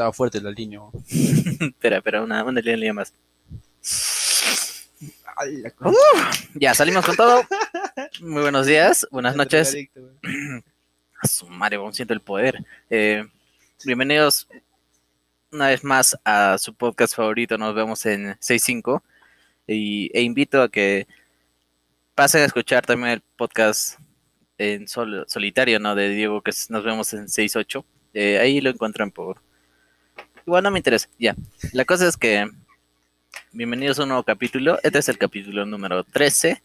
Estaba fuerte la línea. espera, espera, una, una línea más. Ay, la Uh, ya, salimos con todo. Muy buenos días, buenas noches. A su madre, weón, siento el poder. Eh, bienvenidos una vez más a su podcast favorito. Nos vemos en 6.5. Y, e invito a que pasen a escuchar también el podcast en sol- solitario, ¿no? De Diego, que es- nos vemos en 6.8. Eh, ahí lo encuentran por... Igual no me interesa, ya. La cosa es que... Bienvenidos a un nuevo capítulo. Este es el capítulo número 13.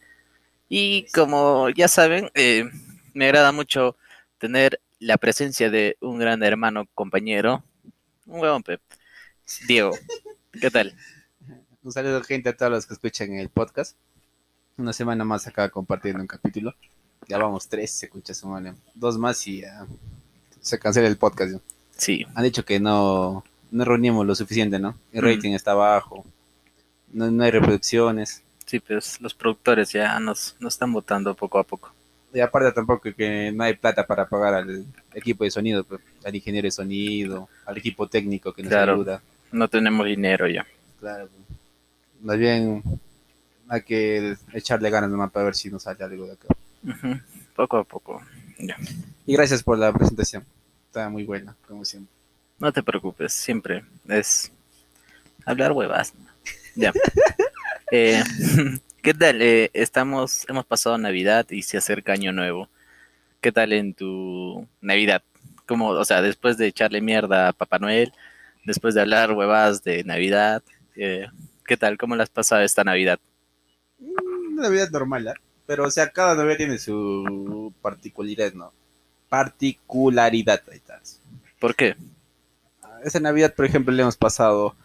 Y como ya saben, eh, me agrada mucho tener la presencia de un gran hermano compañero, un huevón Pep. Diego, ¿qué tal? Un saludo, gente, a todos los que escuchan el podcast. Una semana más acá compartiendo un capítulo. Ya vamos tres, se escucha su. Dos más y ya se cancela el podcast. ¿no? Sí, Han dicho que no, no reunimos lo suficiente, ¿no? El Mm. rating está bajo. No, no hay reproducciones. sí, pues los productores ya nos, nos están votando poco a poco. Y aparte tampoco que no hay plata para pagar al equipo de sonido, pues, al ingeniero de sonido, al equipo técnico que nos Claro. ayuda. No tenemos dinero ya. Claro. Más bien hay que echarle ganas nomás para ver si nos sale algo de acá. Poco a poco. Ya. Y gracias por la presentación. Está muy buena, como siempre. No te preocupes, siempre es hablar huevas. Ya. Eh, ¿Qué tal? Eh, estamos, hemos pasado Navidad y se acerca Año Nuevo. ¿Qué tal en tu Navidad? Como, o sea, después de echarle mierda a Papá Noel, después de hablar huevas de Navidad, eh, ¿qué tal? ¿Cómo la has pasado esta Navidad? Una Navidad normal, ¿ah? Pero, o sea, cada Navidad tiene su particularidad, ¿no? Particularidad, ahí está. ¿Por qué? Esa Navidad, por ejemplo, le hemos pasado.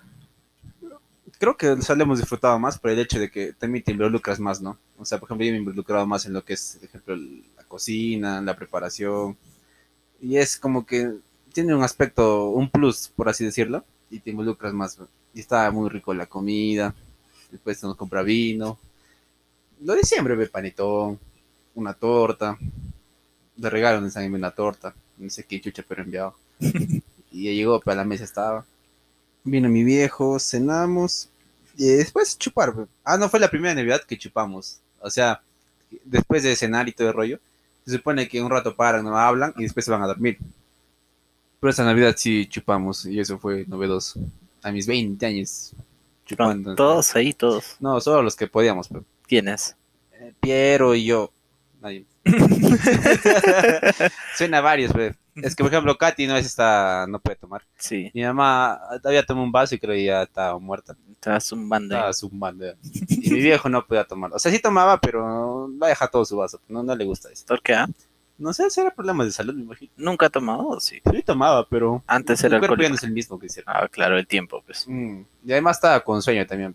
Creo que o sea, lo hemos disfrutado más por el hecho de que también te involucras más, ¿no? O sea, por ejemplo, yo me he involucrado más en lo que es, por ejemplo, la cocina, la preparación. Y es como que tiene un aspecto, un plus, por así decirlo, y te involucras más. Y está muy rico la comida. Después nos compra vino. Lo de siempre, ve panetón, una torta. De regalo nos han enviado una torta. No sé qué chucha, pero enviado. Y ya llegó, para la mesa estaba. Vino mi viejo, cenamos. Y después chupar. pe. Ah, no, fue la primera Navidad que chupamos. O sea, después de cenar y todo el rollo, se supone que un rato paran, no hablan y después se van a dormir. Pero esa Navidad sí chupamos y eso fue novedoso. A mis 20 años chupando. Todos ahí, todos. No, solo los que podíamos. pe. ¿Quiénes? Eh, Piero y yo. Nadie. Suena varios, pe. Es que, por ejemplo, Katy no, es esta, no puede tomar. Sí, Mi mamá había tomado un vaso y creo que ya estaba muerta. estaba zumbando. Estaba zumbando. ya. Y mi viejo no podía tomar. O sea, sí tomaba, pero va a dejar todo su vaso. No, no le gusta eso. ¿Por qué? ah? No sé, será problemas de salud, me imagino. ¿Nunca ha tomado? ¿O Sí. Sí tomaba, pero Antes el era cuerpo ya no es el mismo que hicieron. Ah, claro, el tiempo, pues. Mm, Y además estaba con sueño también.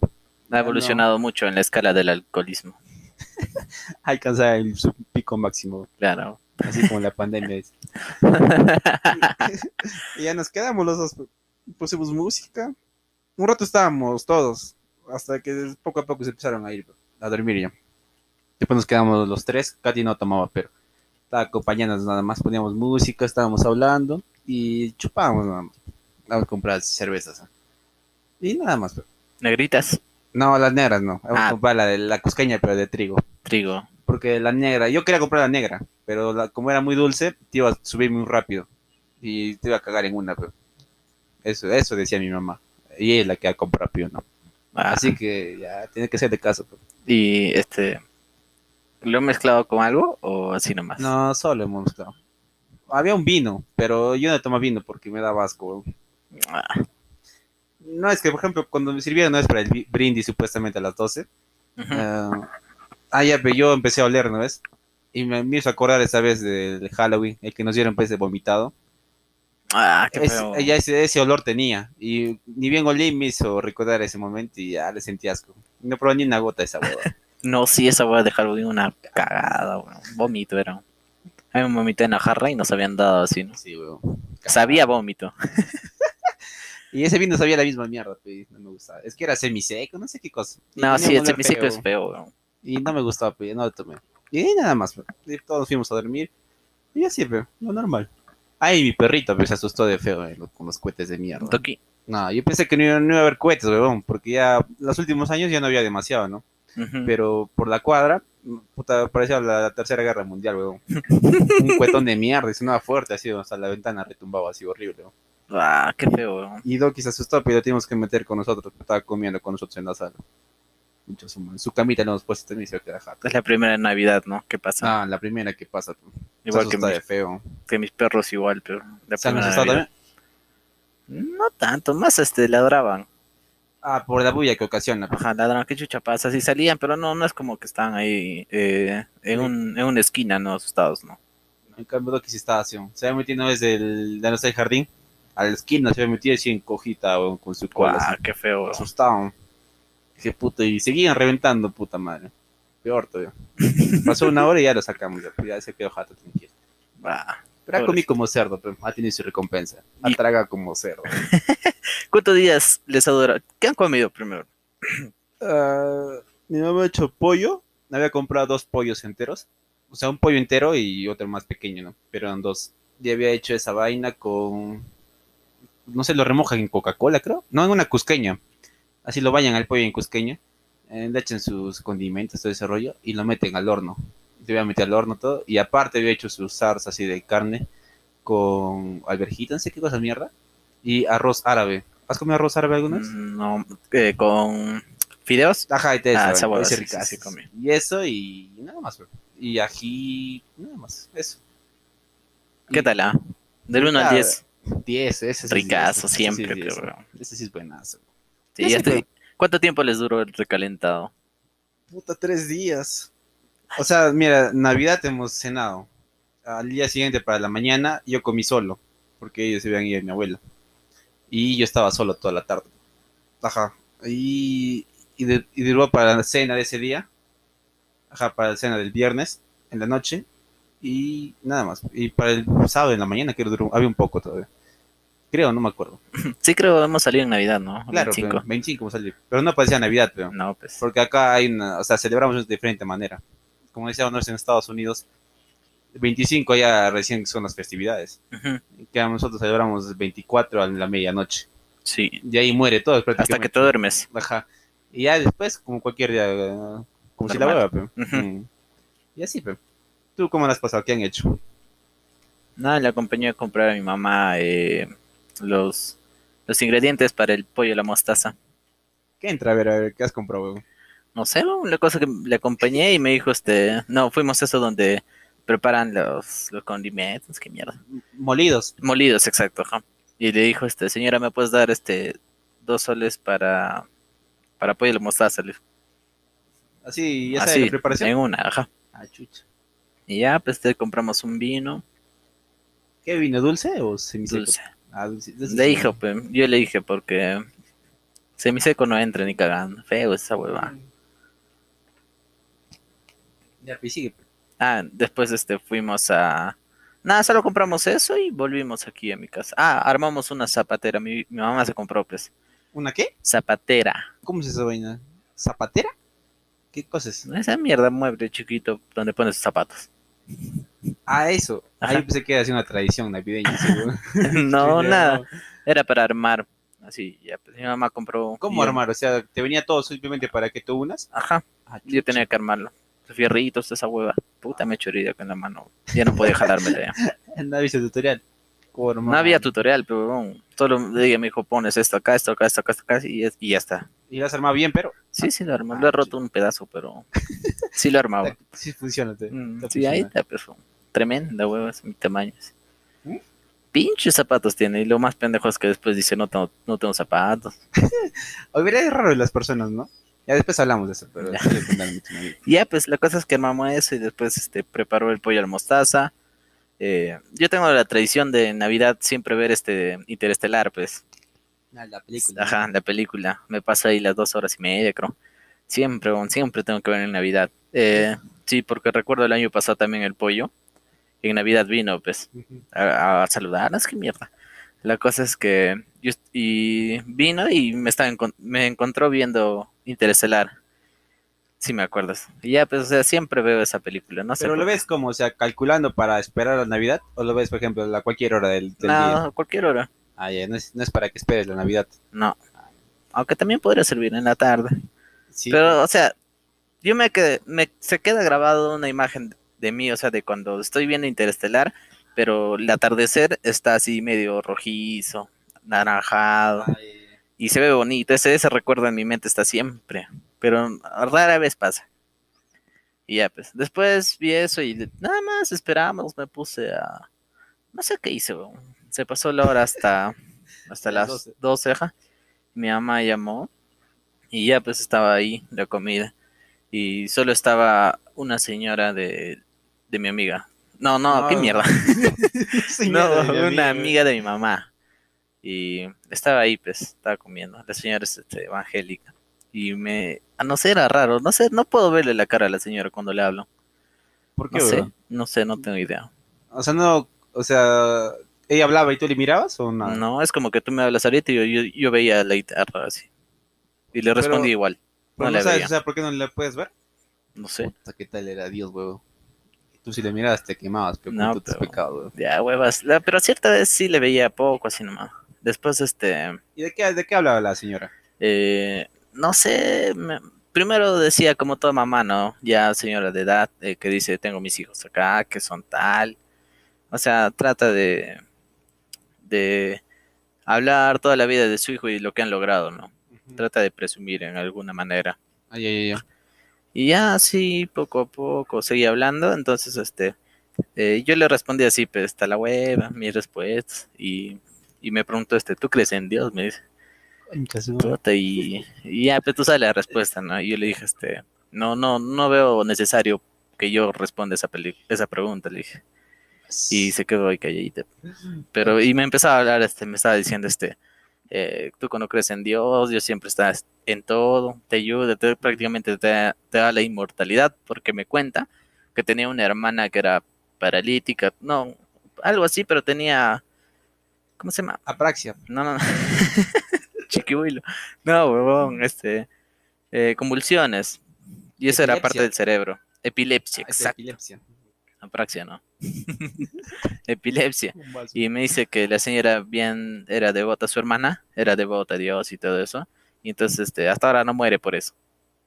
Ha evolucionado mucho en la escala del alcoholismo. Alcanzaba el, pico máximo, Claro. Así como la pandemia. es. y ya nos quedamos los dos. Pusimos música. Un rato estábamos todos, hasta que poco a poco se empezaron a ir a dormir ya. Después nos quedamos los tres. Katy no tomaba, pero estaba acompañándonos nada más. Poníamos música, estábamos hablando y chupábamos nada más. Vamos a comprar cervezas. ¿ah? Y nada más. pero- Negritas, No, las negras no. Vamos Ah. a comprar la de la cusqueña, pero de trigo. trigo. Porque la negra, yo quería comprar la negra, pero la- como era muy dulce, te iba a subir muy rápido. Y te iba a cagar en una, pero. Eso, eso decía mi mamá. Y ella es la que ha comprado rápido, ¿no? Ah, Así que ya tiene que ser de caso. pero. Y este. ¿Lo he mezclado con algo o así nomás? No, solo hemos mezclado. Había un vino, pero yo no tomo vino porque me da asco. Ah, No, es que, por ejemplo, cuando me sirvieron, no es para el brindis supuestamente a las 12. ujú. Ah, ah, ya, pero yo empecé a oler, ¿no ves? Y me, me hizo acordar esa vez del Halloween, el que nos dieron pues de vomitado. Ah, qué Es- ya ese, ese olor tenía. Y ni bien olí me hizo recordar ese momento y ya le sentí asco. No probé ni una gota de esa hueva. No, sí, esa voy a dejar una cagada, weón. Vómito era. A mí me vomité en la jarra y nos habían dado así, ¿no? Sí, weón. Sabía vómito. Y ese vino sabía la misma mierda, pues, no me gustaba. Es que era semiseco, no sé qué cosa. Y No, sí, el feo. es feo, weón. Y no me gustaba, pues, no lo tomé. Y nada más, todos fuimos a dormir. Y así, lo normal. Ay, mi perrito pues, se asustó de feo eh, con los cohetes de mierda. Toki. No, yo pensé que no iba, no iba a haber cohetes, weón, porque ya los últimos años ya no había demasiado, ¿no? Ujú. Pero por la cuadra, puta, parecía la tercera guerra mundial, weón. Un cuetón de mierda, y sonaba fuerte, así, hasta la ventana retumbaba así horrible, weón. Ah, qué feo. weón. Y Doki se asustó, pero lo tuvimos que meter con nosotros, estaba comiendo con nosotros en la sala. Mucho su, en su camita también y se queda jato. Es la primera Navidad, ¿no? ¿Qué pasa? Ah, la primera que pasa, igual que asusta mis, de feo. que mis perros, igual, pero la ¿Se han primera asustado también? No tanto, más este ladraban. Ah, por la bulla que ocasiona. Ajá, ladraban, qué chucha pasa. Sí salían, pero no, no es como que están ahí eh, en, un, en una esquina, ¿no? Asustados, ¿no? En cambio, Doki sí estaba así. Se había metido desde el, de nuestro jardín a la esquina, se había metido así en cojita, weón, con su cola. Así. qué feo. weón. Dije, puta, y seguían reventando, puta madre. Peor todavía. Pasó una hora y ya lo sacamos, ya, ya se quedó jato tranquilo. Guau. Pero ha comido como cerdo, pero ha tenido su recompensa. Ha Y- traga como cerdo. ¿Cuántos días les ha durado? ¿Qué han comido primero? Ah, mi mamá ha hecho pollo. Me había comprado dos pollos enteros. O sea, un pollo entero y otro más pequeño, ¿no? Pero eran dos. Y había hecho esa vaina con. No sé, lo remojan en Coca-Cola, creo. No, en una cusqueña. Así lo bañan al pollo en cusqueña. eh, le echan sus condimentos, todo ese rollo. Y lo meten al horno. Te voy a meter al horno todo. Y aparte había hecho sus salsas así de carne con alverjita, no sé qué cosa mierda. Y arroz árabe. ¿Has comido arroz árabe alguna vez? Mm, No, eh, con fideos. Ajá, y te Ah, hueá, ese sí, sí. Y eso y nada más, bro. Y ají, nada más, eso. ¿Qué tal, ah? Del 1 al Ah, 10. 10, ese sí. Ricazo, siempre, es creo, 10. bro. Ese sí es buenazo. Sí, Ya sé, este- ¿Cuánto tiempo les duró el recalentado? Puta, tres días. O sea, mira, Navidad hemos cenado. Al día siguiente, para la mañana, yo comí solo. Porque ellos se habían ido a mi abuela. Y yo estaba solo toda la tarde. Ajá. Y, y, de- y duró para la cena de ese día. Ajá, para la cena del viernes, en la noche. Y nada más. Y para el sábado en la mañana, que duró, había un poco todavía. Creo, no me acuerdo. Sí, creo que hemos salido en Navidad, ¿no? Claro, 25. pero 25 salió. Pero no parecía Navidad, pero. No, pues. Porque acá hay una, o sea, celebramos de diferente manera. Como nosotros en Estados Unidos, el 25 ya recién son las festividades. Que nosotros celebramos 24 a la medianoche. Sí. Y ahí muere todo Hasta que te duermes. Ajá. Y ya después, como cualquier día, como si la hueva, pe. Ujú. Mm. Y así, pe. ¿Tú cómo la has pasado? ¿Qué han hecho? Nada, le acompañé a comprar a mi mamá eh, los, los ingredientes para el pollo y la mostaza. ¿Qué entra? A ver, a ver, ¿qué has comprado? No sé, una cosa que le acompañé y me dijo, este, no, fuimos a eso donde preparan los, los condimentos, qué mierda. Molidos. Molidos, exacto, ajá. Y le dijo, este, señora, ¿me puedes dar este dos soles para, para pollo y la mostaza? Le. Así, ya sabes la preparación. en una, ajá. Ah, chucha. Y ya, pues te compramos un vino ¿Qué vino? ¿Dulce o semiseco? dulce. Le sí. dijo, pues, yo le dije porque semiseco no entra ni cagando. Feo esa hueva. Ya, pues sigue. Ah, después este fuimos a nada, solo compramos eso y volvimos aquí a mi casa. Ah, armamos una zapatera. Mi, mi mamá se compró, pues, ¿Una qué? zapatera. ¿Cómo es esa vaina? ¿Zapatera? ¿Qué cosa es? Esa mierda mueble chiquito donde pones tus zapatos. Ah, eso. Ahí pensé que era una tradición navideña, seguro. no, nada. Era para armar. Así, ya, pues mi mamá compró. ¿Cómo yo- armar? O sea, ¿te venía todo simplemente para que tú unas? Ajá, Ah, yo tenía que armarlo. Los fierritos, esa hueva. Puta, me he hecho herida con la mano. Ya no podía jalármela ya. No viste tutorial. No había tutorial, pero bueno, solo me dijo, pones esto acá, esto acá, esto acá, esto acá, y, es- y ya está. Y lo has armado bien, pero... Sí, sí lo armó. Ah, Lo he roto un pedazo, pero sí lo armaba. Sí funciona. te- Mm, te sí, ahí funciona. está, pero tremenda hueva, es mi tamaño. ¿Mm? Pinches zapatos tiene, y lo más pendejo es que después dice, no tengo, no tengo zapatos. Hubiera es raro de las personas, ¿no? Ya después hablamos de eso, pero... Ya. ya, pues la cosa es que armamos eso y después este, preparó el pollo al mostaza. Eh, yo tengo la tradición de Navidad siempre ver este Interestelar, pues. Ah, la película. Ajá, la película. Me paso ahí las dos horas y media, creo. Siempre, siempre tengo que ver en Navidad. Eh, sí, porque recuerdo el año pasado también el pollo. En Navidad vino, pues, a, a saludarnos, qué mierda. La cosa es que yo y vino y me estaba me encontró viendo Interestelar. Sí me acuerdas. Y ya, pues, o sea, siempre veo esa película, no sé. Pero lo ves como, o sea, calculando para esperar la Navidad, o lo ves, por ejemplo, a cualquier hora del, del día. No, cualquier hora. Ah, ya, no es, no es para que esperes la Navidad. No. Aunque también podría servir en la tarde. Sí. Pero, o sea, yo me quedé, me, se queda grabado una imagen de mí, o sea, de cuando estoy viendo Interestelar, pero el atardecer está así medio rojizo, naranjado, Ay, y se ve bonito. Ese, ese recuerdo en mi mente está siempre, pero rara vez pasa. Y ya, pues, después vi eso y nada más esperamos, me puse a... No sé qué hice, weón. Se pasó la hora hasta, hasta Las las 12. 12, ajá. Mi mamá llamó y ya pues estaba ahí la comida. Y solo estaba una señora de, de mi amiga. No, no, qué No. mierda. señora No, una amiga. amiga de mi mamá. Y estaba ahí, pues, estaba comiendo. La señora es este, evangélica. Y me... A no ser era raro. No sé, no puedo verle la cara a la señora cuando le hablo. ¿Por qué, No sé, no sé, no tengo idea. O sea, no, o sea, ella hablaba y tú le mirabas o no? No, es como que tú me hablas ahorita y yo, yo, yo veía la guitarra así. Y le respondí Pero- igual. Pero No no le sabes, veía. o sea, ¿por qué no le puedes ver? No sé. Puta, ¿qué tal era Dios, huevo? Tú si le mirabas te quemabas, pero No, pero- pecados, huevo. Ya, huevas. La- pero cierta vez sí le veía poco, así nomás. Después, este... ¿Y de qué, de qué hablaba la señora? Eh, no sé, me- primero decía como toda mamá, ¿no? Ya señora de edad, eh, que dice, tengo mis hijos acá, que son tal. O sea, trata de, de hablar toda la vida de su hijo y lo que han logrado, ¿no? Trata de presumir en alguna manera. Ay, ay, ay, ay. Y ya así, poco a poco, seguía hablando, entonces, este, eh, yo le respondí así, pues, está la hueva, mis respuestas, y, y me preguntó, este, ¿tú crees en Dios? Me dice. Puta, y, y ya, pues tú sabes la respuesta, ¿no? Y yo le dije, este, no, no, no veo necesario que yo responda esa, peli- esa pregunta, le dije. Y se quedó ahí calladita. Pero, y me empezaba a hablar, este, me estaba diciendo, este, eh, tú cuando crees en Dios, Dios siempre está en todo, te ayuda, te, prácticamente te da la inmortalidad, porque me cuenta que tenía una hermana que era paralítica, no, algo así, pero tenía, ¿cómo se llama? Apraxia. No, no, no. Chiquihuilo. No, huevón, este. eh, convulsiones. Y eso era parte del cerebro. Epilepsia, Ah, exacto. epilepsia. Apraxia, ¿no? Epilepsia. Y me dice que la señora bien era devota, su hermana era devota a Dios y todo eso. Y entonces, este, hasta ahora no muere por eso.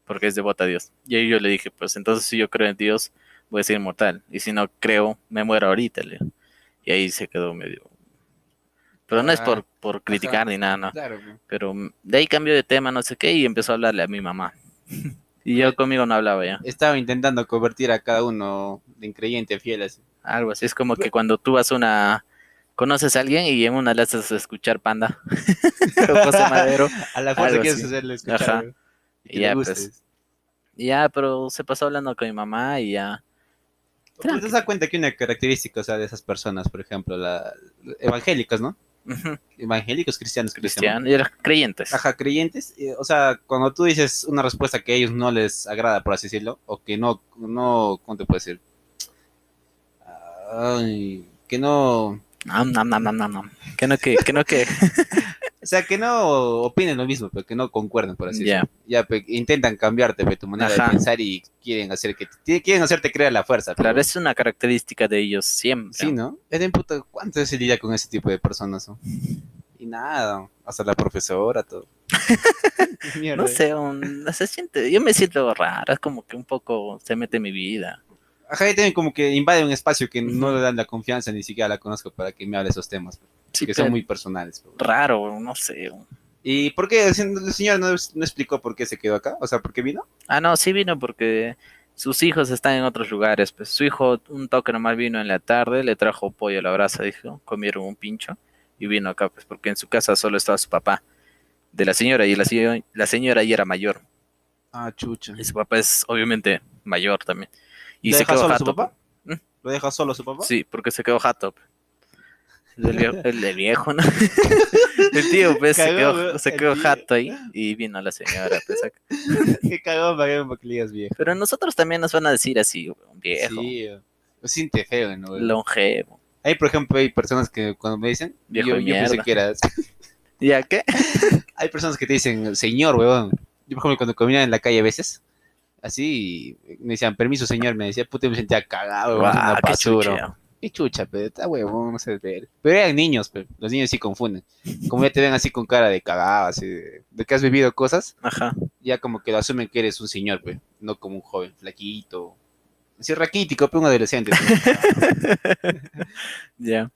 Porque es devota a Dios. Y ahí yo le dije, pues entonces si yo creo en Dios, voy a ser inmortal. Y si no creo, me muero ahorita. le. Y ahí se quedó medio. Pero no es por, por criticar ni nada, no. Claro. Pero de ahí cambió de tema, no sé qué, y empezó a hablarle a mi mamá. y yo conmigo no hablaba ya. Estaba intentando convertir a cada uno de creyente fiel así. Algo así. Es como que cuando tú vas a una. Conoces a alguien y en una le haces escuchar panda. o José Madero. A la fuerza quieres hacerle escuchar. Ajá. y ya, pues, ya, pero se pasó hablando con mi mamá y ya. Pero te das cuenta que una característica, o sea, de esas personas, por ejemplo, la evangélicas, ¿no? Evangélicos cristianos, creo que se llaman. Cristiano. Y eran creyentes. Ajá, creyentes, eh, o sea, cuando tú dices una respuesta que a ellos no les agrada, por así decirlo, o que no, no, ¿cómo te puedo decir? Ay, que no, nam, nam, nam. Que no que, que no que. o sea, que no opinen lo mismo, pero que no concuerden, por así decirlo. Ya, pe- intentan cambiarte pe, tu manera Ajá. de pensar y quieren hacer que, quieren hacerte creer la fuerza. Claro, pero- es una característica de ellos siempre. Sí, ¿no? Es de puta, ¿cuánto se lidia con ese tipo de personas? no? Y nada, hasta la profesora, todo. Mierda. No sé, un- se siente, yo me siento raro, es como que un poco se mete en mi vida. Ajá, también como que invade un espacio que no le dan la confianza, ni siquiera la conozco para que me hable esos temas, Sí, que son muy personales. pero- raro, no sé. ¿Y por qué? El señor no, no explicó por qué se quedó acá, o sea, por qué vino. Ah, no, sí vino porque sus hijos están en otros lugares. Pues su hijo, un toque nomás vino en la tarde, le trajo pollo a la brasa, dijo, comieron un pincho y vino acá, pues porque en su casa solo estaba su papá de la señora y la, señora- la señora ya era mayor Ah, chucha. y su papá es obviamente mayor también. Y ¿Le se deja quedó solo su papá? ¿Lo deja solo su papá? Sí, porque se quedó jato. El viejo, el de viejo, ¿no? El tío, pues, se Cagó, quedó, weón, se el quedó jato ahí y vino la señora, pues. Qué cagón, para que viejo. Pero nosotros también nos van a decir así, weón, viejo, Sí, se siente feo, ¿no? güey? longevo. Hay, por ejemplo, hay personas que cuando me dicen, Viejo yo, yo pensé que eras. ¿Ya qué? Hay personas que te dicen, señor, weón. Yo, por ejemplo, cuando comía en la calle a veces, Así, y me decían, permiso señor, me decía, puta, me sentía cagado, una qué chucha. Qué chucha, pero está huevón, no sé ver. Pero eran niños, pero los niños sí confunden. Como ya te ven así con cara de cagado, así de, de que has vivido cosas, Ajá. ya como que lo asumen que eres un señor, pues, no como un joven flaquito. Así raquítico, pero un adolescente. Ya.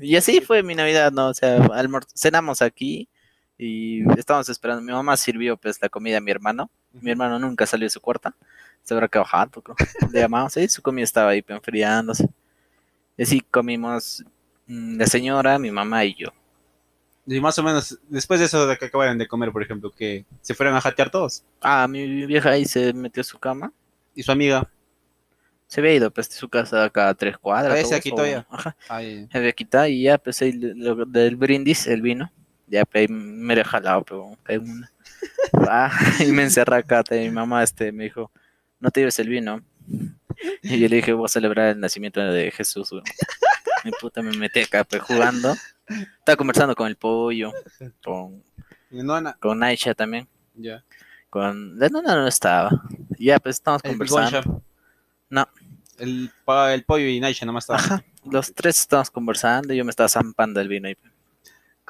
Y así fue mi Navidad, ¿no? O sea, cenamos aquí y estábamos esperando. Mi mamá sirvió pues la comida a mi hermano. Mi hermano nunca salió de su cuarta. Se habrá quedado jato, creo. Le llamamos, sí, su comida estaba ahí enfriándose. Y así comimos mm, la señora, mi mamá y yo. Y más o menos, después de eso de que acabaron de comer, por ejemplo, que se fueron a jatear todos. Ah, mi vieja ahí se metió a su cama. Y su amiga, Se había ido pues de su casa acá a tres cuadras. Ah, aquí eso. todavía. Ajá. ay, Se había quitado y ya pues ahí lo- del brindis, el vino. Ya pues ahí me he jalado, pero ahí una- Ah, y me encerré acá. te- Mi mamá este, me dijo, no te lleves el vino. Y yo le dije, voy a celebrar el nacimiento de Jesús. weón". Mi puta me metí acá pues, jugando. Estaba conversando con el pollo, con, con Aisha también. ya. Con la nona no estaba. Ya pues estamos El conversando. Goncha. No. El, el pollo y Naisha nomás estaban. Ajá. Los tres estábamos conversando y yo me estaba zampando el vino. Y...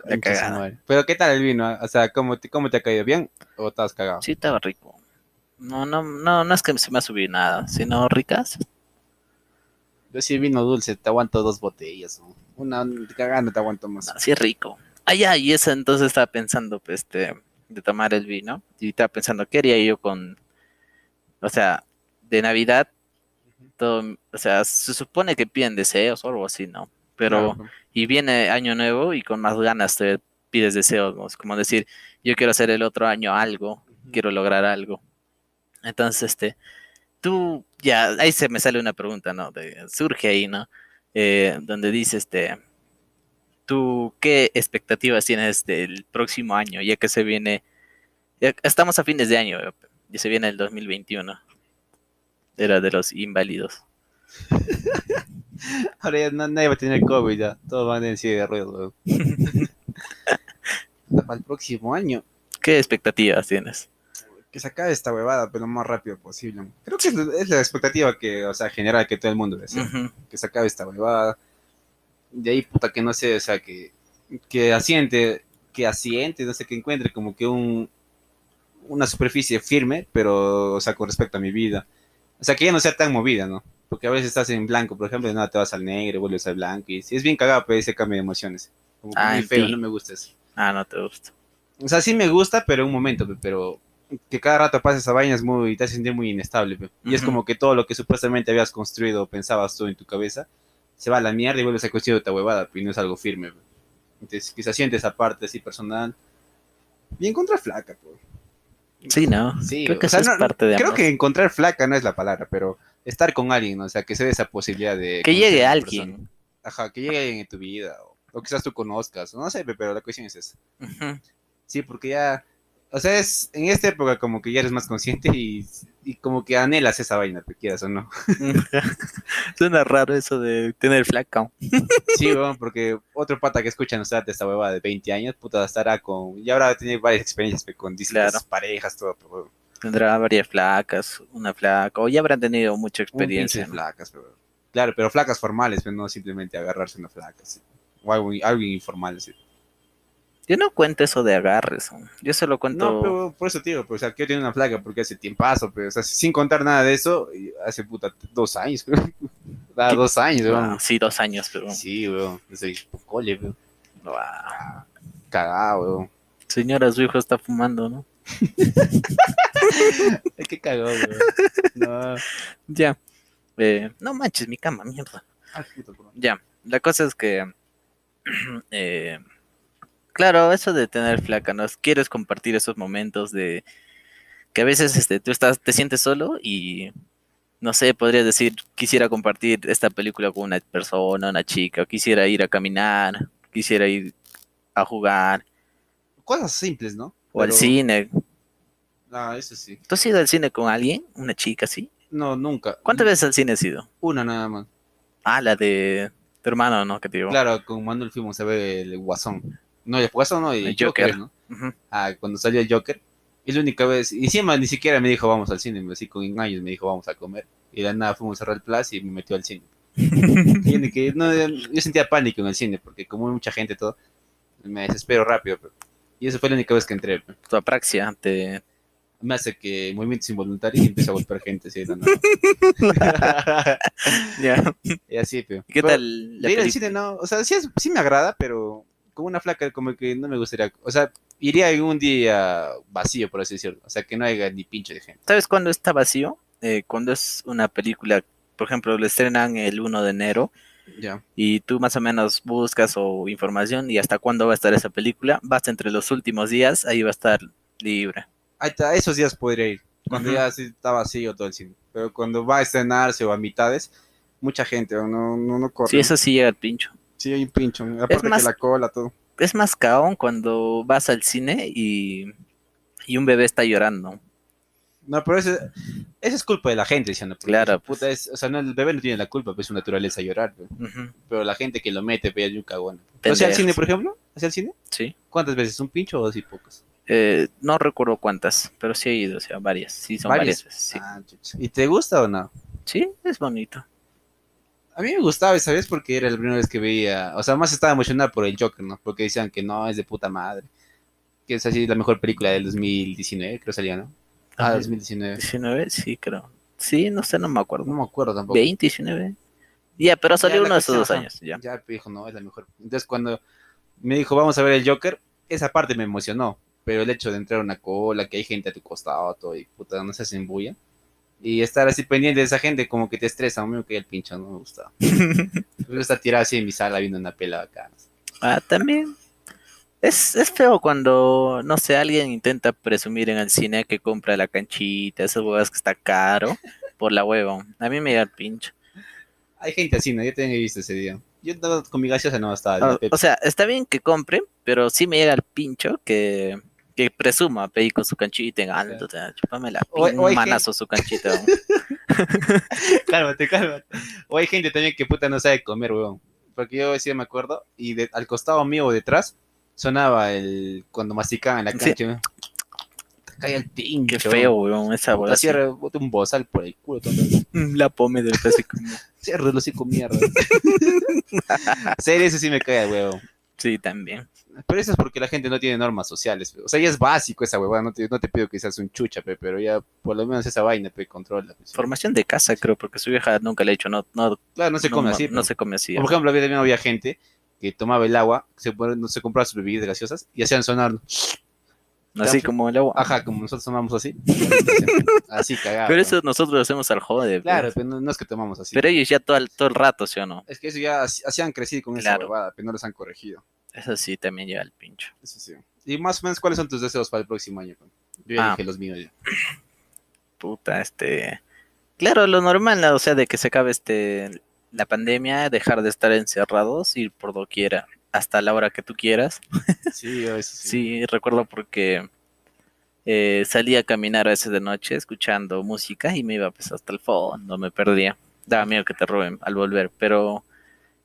La cagada. Pero ¿qué tal el vino? O sea, ¿cómo te, cómo te ha caído? ¿Bien o estás cagado? Sí, estaba rico. No, no, no, no es que se me ha subido nada, sino ricas. Yo sí vino dulce, te aguanto dos botellas. ¿no? Una cagando te aguanto más. Así es rico. Ah, ya, y eso entonces estaba pensando, pues, este, de tomar el vino. Y estaba pensando, ¿qué haría yo con, o sea, de Navidad? Todo, o sea, se supone que piden deseos o algo así, ¿no? Pero, Claro. y viene Año Nuevo y con más ganas te pides deseos, como decir, yo quiero hacer el otro año algo, quiero lograr algo. Entonces, este, tú, ya, ahí se me sale una pregunta, ¿no? De- surge ahí, ¿no? Eh, donde dice, este, tú, ¿qué expectativas tienes del próximo año? Ya que se viene, ya estamos a fines de año, y se viene el 2021. Era de los inválidos. Ahora ya nadie va a tener COVID ya. Todos van en silla de weón. Para el próximo año. ¿Qué expectativas tienes? Que se acabe esta huevada, pero lo más rápido posible. Creo que es, la expectativa que, o sea, general que todo el mundo desea. Ujú. que se acabe esta huevada. De ahí, puta, que no sé, o sea, que, que asiente, que asiente, no sé, que encuentre como que un, una superficie firme, pero, o sea, con respecto a mi vida. O sea, que ya no sea tan movida, ¿no? Porque a veces estás en blanco, por ejemplo, nada, te vas al negro, vuelves al blanco, y es bien cagado, pero ese cambio de emociones. Como Ah, muy en feo, no me gusta eso. Ah, no te gusta. O sea, sí me gusta, pero en un momento, pe, pero que cada rato pase esa vaina es muy, te hace sentir muy inestable, pe. Y es como que todo lo que supuestamente habías construido o pensabas tú en tu cabeza, se va a la mierda y vuelves a construir otra huevada, pe, y no es algo firme, pe. Entonces, que se siente esa parte así personal. Y encontrar flaca, pues. Sí, ¿no? Sí, Creo que o sea, eso es no- parte de Creo amor. que encontrar flaca no es la palabra, pero estar con alguien, ¿no? o sea, que se dé esa posibilidad de... Que llegue a alguien. persona. Ajá, que llegue alguien en tu vida, o, o quizás tú conozcas, no sé, pe, pero la cuestión es esa. Sí, porque ya, o sea, es en esta época como que ya eres más consciente y, y como que anhelas esa vaina, te quieras o no. Suena raro eso de tener flaca. Sí, weón, porque otro pata que escucha nos trata esta huevada de 20 años, puta, estará con, ya habrá tenido varias experiencias pe, con distintas Claro. parejas, todo, pero, Tendrá varias flacas, una flaca, o ya habrán tenido mucha experiencia. flacas, pero, claro, pero flacas formales, pero no simplemente agarrarse una flaca, sí. o algo, algo informal, sí. Yo no cuento eso de agarres. Yo solo cuento. No, pero por eso digo, pues, o sea, que yo tengo una flaca porque hace tiempazo, pero, o sea, sin contar nada de eso, hace puta dos años. Da dos años, weón. Ah, sí, dos años, pero. Sí, weón, desde el cole, weón. Cagado, weón. Señora, su hijo está fumando, ¿no? Ay, qué cagado, weón. No. Ya. Eh, no manches, mi cama, mierda. Ah. Ya, la cosa es que, eh, claro, eso de tener flaca, ¿no? Quieres compartir esos momentos de que a veces este, tú estás, te sientes solo y, no sé, podrías decir, quisiera compartir esta película con una persona, una chica, o quisiera ir a caminar, quisiera ir a jugar, Cosas simples, ¿no? o al cine. Ah, eso sí. ¿Tú has ido al cine con alguien? ¿Una chica, sí? No, nunca. ¿Cuántas veces al cine has ido? Una nada más. Ah, la de tu hermano, ¿no? Que te digo. Claro, con Manuel fuimos a ver el Guasón. No, el Guasón no, el, El Joker, Joker. ¿no? Ah, cuando salió el Joker. Y la única vez, y encima ni siquiera me dijo vamos al cine, así con engaños me dijo vamos a comer. Y de la nada fuimos a cerrar el plaza y me metió al cine. Y que, no, yo sentía pánico en el cine, porque como hay mucha gente y todo, me desespero rápido. pero- Y eso fue la única vez que entré. pero Tu apraxia te... Me hace que movimientos involuntarios y empiezo a golpear gente así de la nada. Ya. Y así, pero. ¿Qué Pero tal la ir al cine no, o sea, sí, es- sí me agrada, pero con una flaca como que no me gustaría, o sea, iría un día vacío, por así decirlo, o sea, que no haya ni pinche de gente. ¿Sabes cuándo está vacío? Eh, cuando es una película, por ejemplo, lo estrenan el 1 de enero Ya. y tú más o menos buscas o información y hasta cuándo va a estar esa película, vas entre los últimos días, ahí va a estar libre. Está, esos días podría ir, cuando ya sí está vacío todo el cine, pero cuando va a estrenarse o a mitades, mucha gente, no, no, no corre. Sí, eso sí llega al pincho. Sí, hay un pincho, aparte más- que la cola, todo. Es más caón cuando vas al cine y, y un bebé está llorando. No, pero eso, eso es culpa de la gente, diciendo. Claro, Puta, es, o sea, no, el bebé no tiene la culpa, pues es su naturaleza llorar, pues. Pero la gente que lo mete, pues, es un cagón. ¿O sea, al cine, por ejemplo? ¿Hacia el cine? Sí. ¿Cuántas veces? ¿Un pincho o así pocos? Eh, no recuerdo cuántas, pero sí he ido, o sea, varias. Sí, son ¿Varias? varias. veces, Sí. Ah. ¿Y te gusta o no? sí, es bonito. A mí me gustaba esa vez porque era la primera vez que veía, o sea, más estaba emocionado por el Joker, ¿no? Porque decían que no, es de puta madre. Que es así la mejor película del 2019, creo salía, ¿no? Ah, Ajá. 2019. 19, sí, creo. Sí, no sé, no me acuerdo. No me acuerdo tampoco. 20, 19. Ya, pero salió Ya, uno de esos dos años. Ya. Ya dijo, no, es la mejor. Entonces cuando me dijo, vamos a ver el Joker, esa parte me emocionó. Pero el hecho de entrar a una cola, que hay gente a tu costado, todo, y puta, no se hacen bulla. Y estar así pendiente de esa gente, como que te estresa. A mí me cae el pincho, no me gusta. Estar tirado así en mi sala viendo una pela acá. Ah, también. Es, es feo cuando, no sé, alguien intenta presumir en el cine que compra la canchita, esas huevas que está caro, por la hueva. A mí me da el pincho. Hay gente así, ¿no? Yo también he visto ese día. Yo con mi gaseosa, no estaba. O, o sea, está bien que compre, pero sí me llega el pincho que, que presuma pedir con su canchita en alto, o sea, chúpame la O- pin- o manazo su canchita. cálmate, cálmate. O hay gente también que puta no sabe comer, weón. Porque yo sí me acuerdo, y de- al costado mío o detrás sonaba el cuando masticaban la Sí. cancha. Te cae el pincho. Qué feo, weón, esa hueva. cierra, bote un bozal por el culo. tonto. La pome del clásico. Cierra el hocico, mierda. Ser eso sí me cae, weón. Sí, también. Pero eso es porque la gente no tiene normas sociales. pe. O sea, ya es básico esa huevada. No te, no te pido que seas un chucha, pe, pero ya por lo menos esa vaina, pe, controla. pe. Formación de casa, creo, porque su vieja nunca le ha hecho, no, no, Claro, no se come no, así. no se come así. Por ejemplo, había, también había gente que tomaba el agua, se, no se compraba sus bebidas gaseosas y hacían sonar. así como el agua. Ajá, como nosotros tomamos así. así cagado. Pero eso nosotros lo hacemos al jode. Claro, pero no, no es que tomamos así. Pero ellos ya todo el, todo el rato, ¿sí o no? Es que eso ya así así han crecido con esa huevada, pero no los han corregido. Eso sí también llega al pincho. Eso sí. Y más o menos, ¿cuáles son tus deseos para el próximo año? Yo ya Ah. dije los míos ya. Puta, este. Claro, lo normal, ¿no? o sea, de que se acabe este la pandemia, dejar de estar encerrados, ir por doquiera, hasta la hora que tú quieras. Sí, eso sí. Sí, recuerdo porque eh, salía a caminar a veces de noche escuchando música y me iba pues hasta el fondo, me perdía. Daba miedo que te roben al volver, pero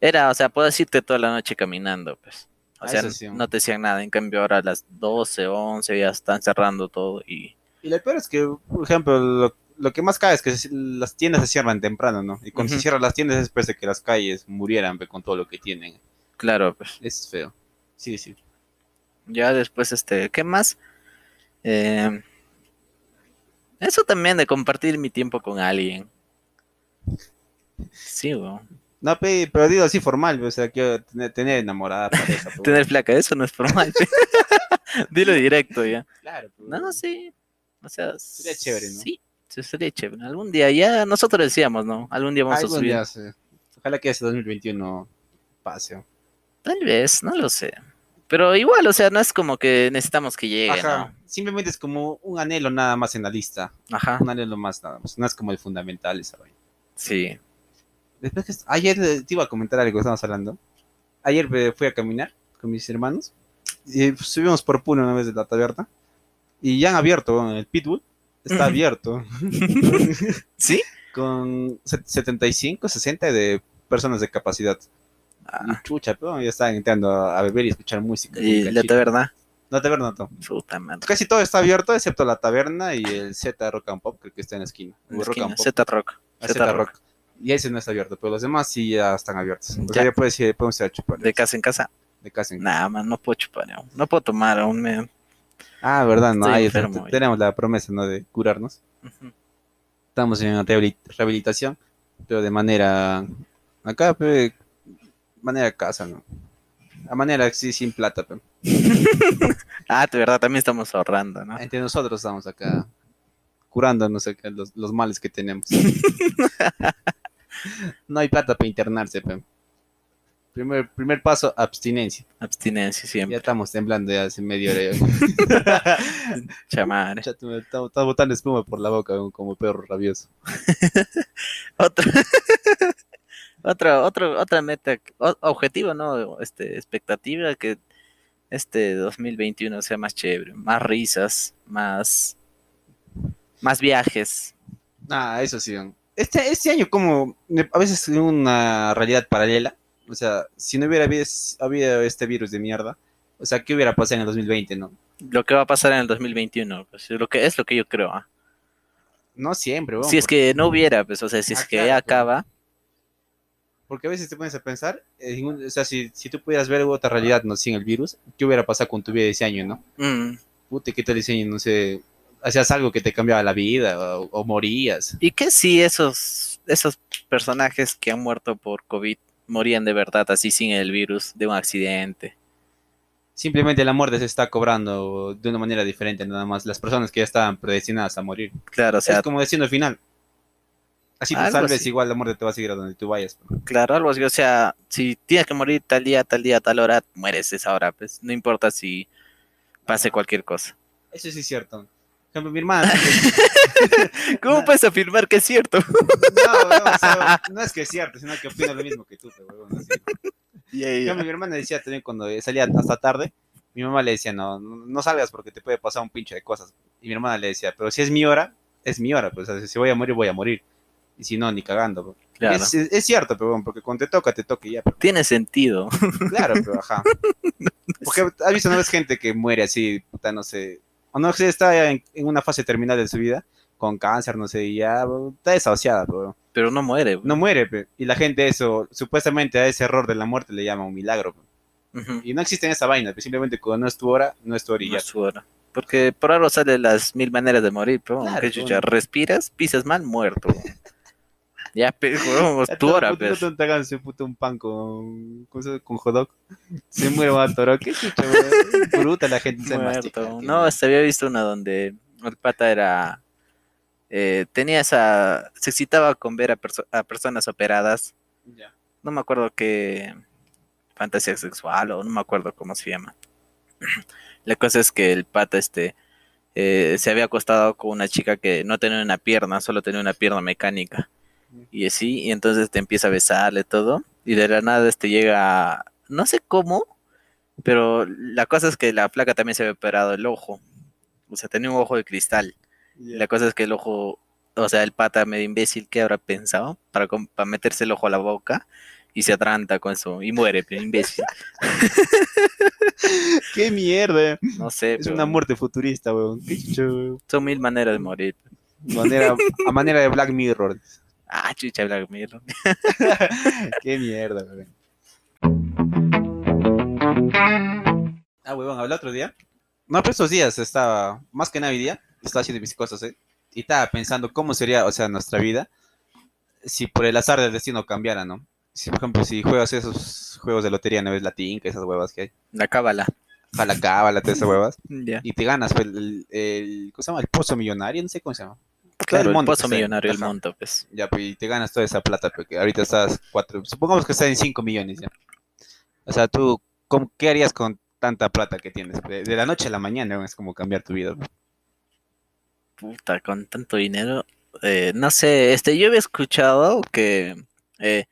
era, o sea, puedes irte toda la noche caminando, pues. O Ah, sea, sí. no te decían nada. En cambio, ahora a las 12, 11 ya están cerrando todo y Y lo peor es que, por ejemplo, lo, lo que más cae es que las tiendas se cierran temprano, ¿no? Y cuando Ujú. se cierran las tiendas es después de que las calles murieran pe, con todo lo que tienen. claro, pues. Es feo. Sí, sí. Ya después, este, ¿qué más? Eh, eso también de compartir mi tiempo con alguien. Sí, weón. No, pe, pero digo así formal, o sea, quiero tener, tener enamorada, pareja. pe, Tener flaca, eso no es formal. Dilo directo ya. Claro, pe, No, sí. O sea, Sería chévere, ¿no? Sí, sí, sería chévere. Algún día, ya nosotros decíamos, ¿no? Algún día vamos a subir. día, sí. Ojalá que ese 2021 pase. Tal vez, no lo sé. Pero igual, o sea, no es como que necesitamos que llegue, Ajá. Simplemente es como un anhelo nada más en la lista. ¿no? Ajá. Un anhelo más nada más. No es como el fundamental esa vaina. Sí. Después que ayer eh, te iba a comentar algo que estábamos hablando. Ayer eh, fui a caminar con mis hermanos y pues, subimos por Puno una vez de la taberna y ya han abierto el Pitbull está abierto ¿Sí? con set- 75 60 de personas de capacidad y Ah, chucha pero ya estaban entrando a, beber y escuchar música y la taberna. La taberna no. Puta madre. Casi todo está abierto, excepto la taberna y el Z Rock and Pop, creo que está en la esquina. Rock esquina, and Pop. Z Rock. Ah, Z Z Rock. Rock. Y ese no está abierto, pero los demás sí ya están abiertos. O Ya. sea, ya puedes ir, podemos ir a chupar. De casa en casa. de casa en Nada más, no puedo chupar aún. No puedo tomar aún. Me... Ah, verdad, no. Ahí enfermo, tenemos la promesa, ¿no? De curarnos. Estamos en una rehabili- rehabilitación, pero de manera. Acá, de manera casa, ¿no? A manera así, sin plata, pero. Ah, de verdad, también estamos ahorrando, ¿no? Entre nosotros estamos acá curándonos acá los, los males que tenemos. no hay plata para internarse, pero. Primer, primer paso, abstinencia. Abstinencia Ya siempre. estamos temblando ya hace media hora. ya. Chamar. Ya estamos botando espuma por la boca como perro rabioso. Otro. otro, otro, otra meta, o- objetivo, ¿no? Este, expectativa que este 2021 sea más chévere, más risas, más, más viajes. Ah, eso sí. Este, este año como me- a veces es una realidad paralela. O sea, si no hubiera habido, habido este virus de mierda, o sea, ¿qué hubiera pasado en el 2020, no? Lo que va a pasar en el 2021, pues, es lo que es lo que yo creo. ¿ah? No siempre, weón, si es que no hubiera, pues, o sea, si es Ah, que ya acaba, Porque a veces te pones a pensar, en un- o sea, si, si tú pudieras ver otra realidad, no sin el virus, ¿qué hubiera pasado con tu vida ese año, no? mm, Puta, ¿qué tal ese año? No sé, hacías algo que te cambiaba la vida o, o morías. ¿Y qué si esos, esos personajes que han muerto por COVID morían de verdad así sin el virus de un accidente? Simplemente la muerte se está cobrando de una manera diferente, nada más. Las personas que ya estaban predestinadas a morir. Claro, o sea, es como destino final. Así tú salves, así. igual la muerte te va a seguir a donde tú vayas. claro, algo así, o sea, si tienes que morir tal día, tal día, tal hora, mueres esa hora, pues no importa si pase Ajá. cualquier cosa. Eso sí es cierto. Ejemplo, mi hermana. ¿Cómo puedes afirmar que es cierto? no, no, o sea, no es que es cierto, sino que opino lo mismo que tú, pe, huevón, así. Ejemplo, mi hermana decía también cuando salía hasta tarde, mi mamá le decía, no, no salgas porque te puede pasar un pinche de cosas. Y mi hermana le decía, pero si es mi hora, es mi hora, pues o sea, si voy a morir, voy a morir. Y si no, ni cagando. Claro, Es, es- es cierto, pero bueno, porque cuando te toca, te toca y ya. tiene sentido. Claro, pero ajá. Porque has visto, ¿no ves gente que muere así, puta, no sé, o no sé, está en, en una fase terminal de su vida, con cáncer, no sé, y ya está desahuciada, pero Pero no muere. no muere, pe. y la gente eso, supuestamente a ese error de la muerte le llama un milagro, y no existe en esa vaina, simplemente cuando no es tu hora, no es tu hora y no ya. es su hora. Porque por algo salen las mil maneras de morir, pero respiras, pisas mal, muerto. Ya, pero huevón, Ya tu todo hora, puto- pues. no te hagan ese puto un pan con, con, con hot dog. Se muere a toro. Qué chucha. Bruta la gente se mastica. No, hasta había visto una donde el pata era. eh, tenía esa. Se excitaba con ver a, perso- a personas operadas. Ya. No me acuerdo qué. Fantasía sexual o no me acuerdo cómo se llama. La cosa es que el pata este. eh, se había acostado con una chica que no tenía una pierna, solo tenía una pierna mecánica. Y así, y entonces te empieza a besarle todo. Y de la nada este llega. No sé cómo, pero la cosa es que la placa también se había operado el ojo. O sea, tenía un ojo de cristal. La cosa es que el ojo, o sea, el pata medio imbécil, ¿qué habrá pensado? Para, para meterse el ojo a la boca y se atranta con eso y muere, pero imbécil. Qué mierda. No sé, Es pero una muerte futurista, weón. son mil maneras de morir. Manera, a manera de Black Mirror. Ah, chucha, Black Mirror. Qué mierda, weón. Ah, weón, hablé otro día. No, pero estos días estaba, más que nada hoy día, estaba haciendo mis cosas, ¿eh? Y estaba pensando cómo sería, o sea, nuestra vida si por el azar del destino cambiara, ¿no? Si, por ejemplo, si juegas esos juegos de lotería, ¿no ves la tinca, esas huevas que hay? La cábala. Jala cábala, todas esas huevas. Ya. Y te ganas pues, el, el, ¿cómo se llama? El pozo millonario, no sé cómo se llama. Claro, el monto pozo millonario, el Ajá. monto, pues. Ya, pues, y te ganas toda esa plata, porque ahorita estás cuatro, supongamos que está en 5 millones ya. O sea, tú, ¿cómo- ¿qué harías con tanta plata que tienes? De, de la noche a la mañana ¿no? es como cambiar tu vida. Puta, con tanto dinero. eh, no sé, este, yo había escuchado que eh,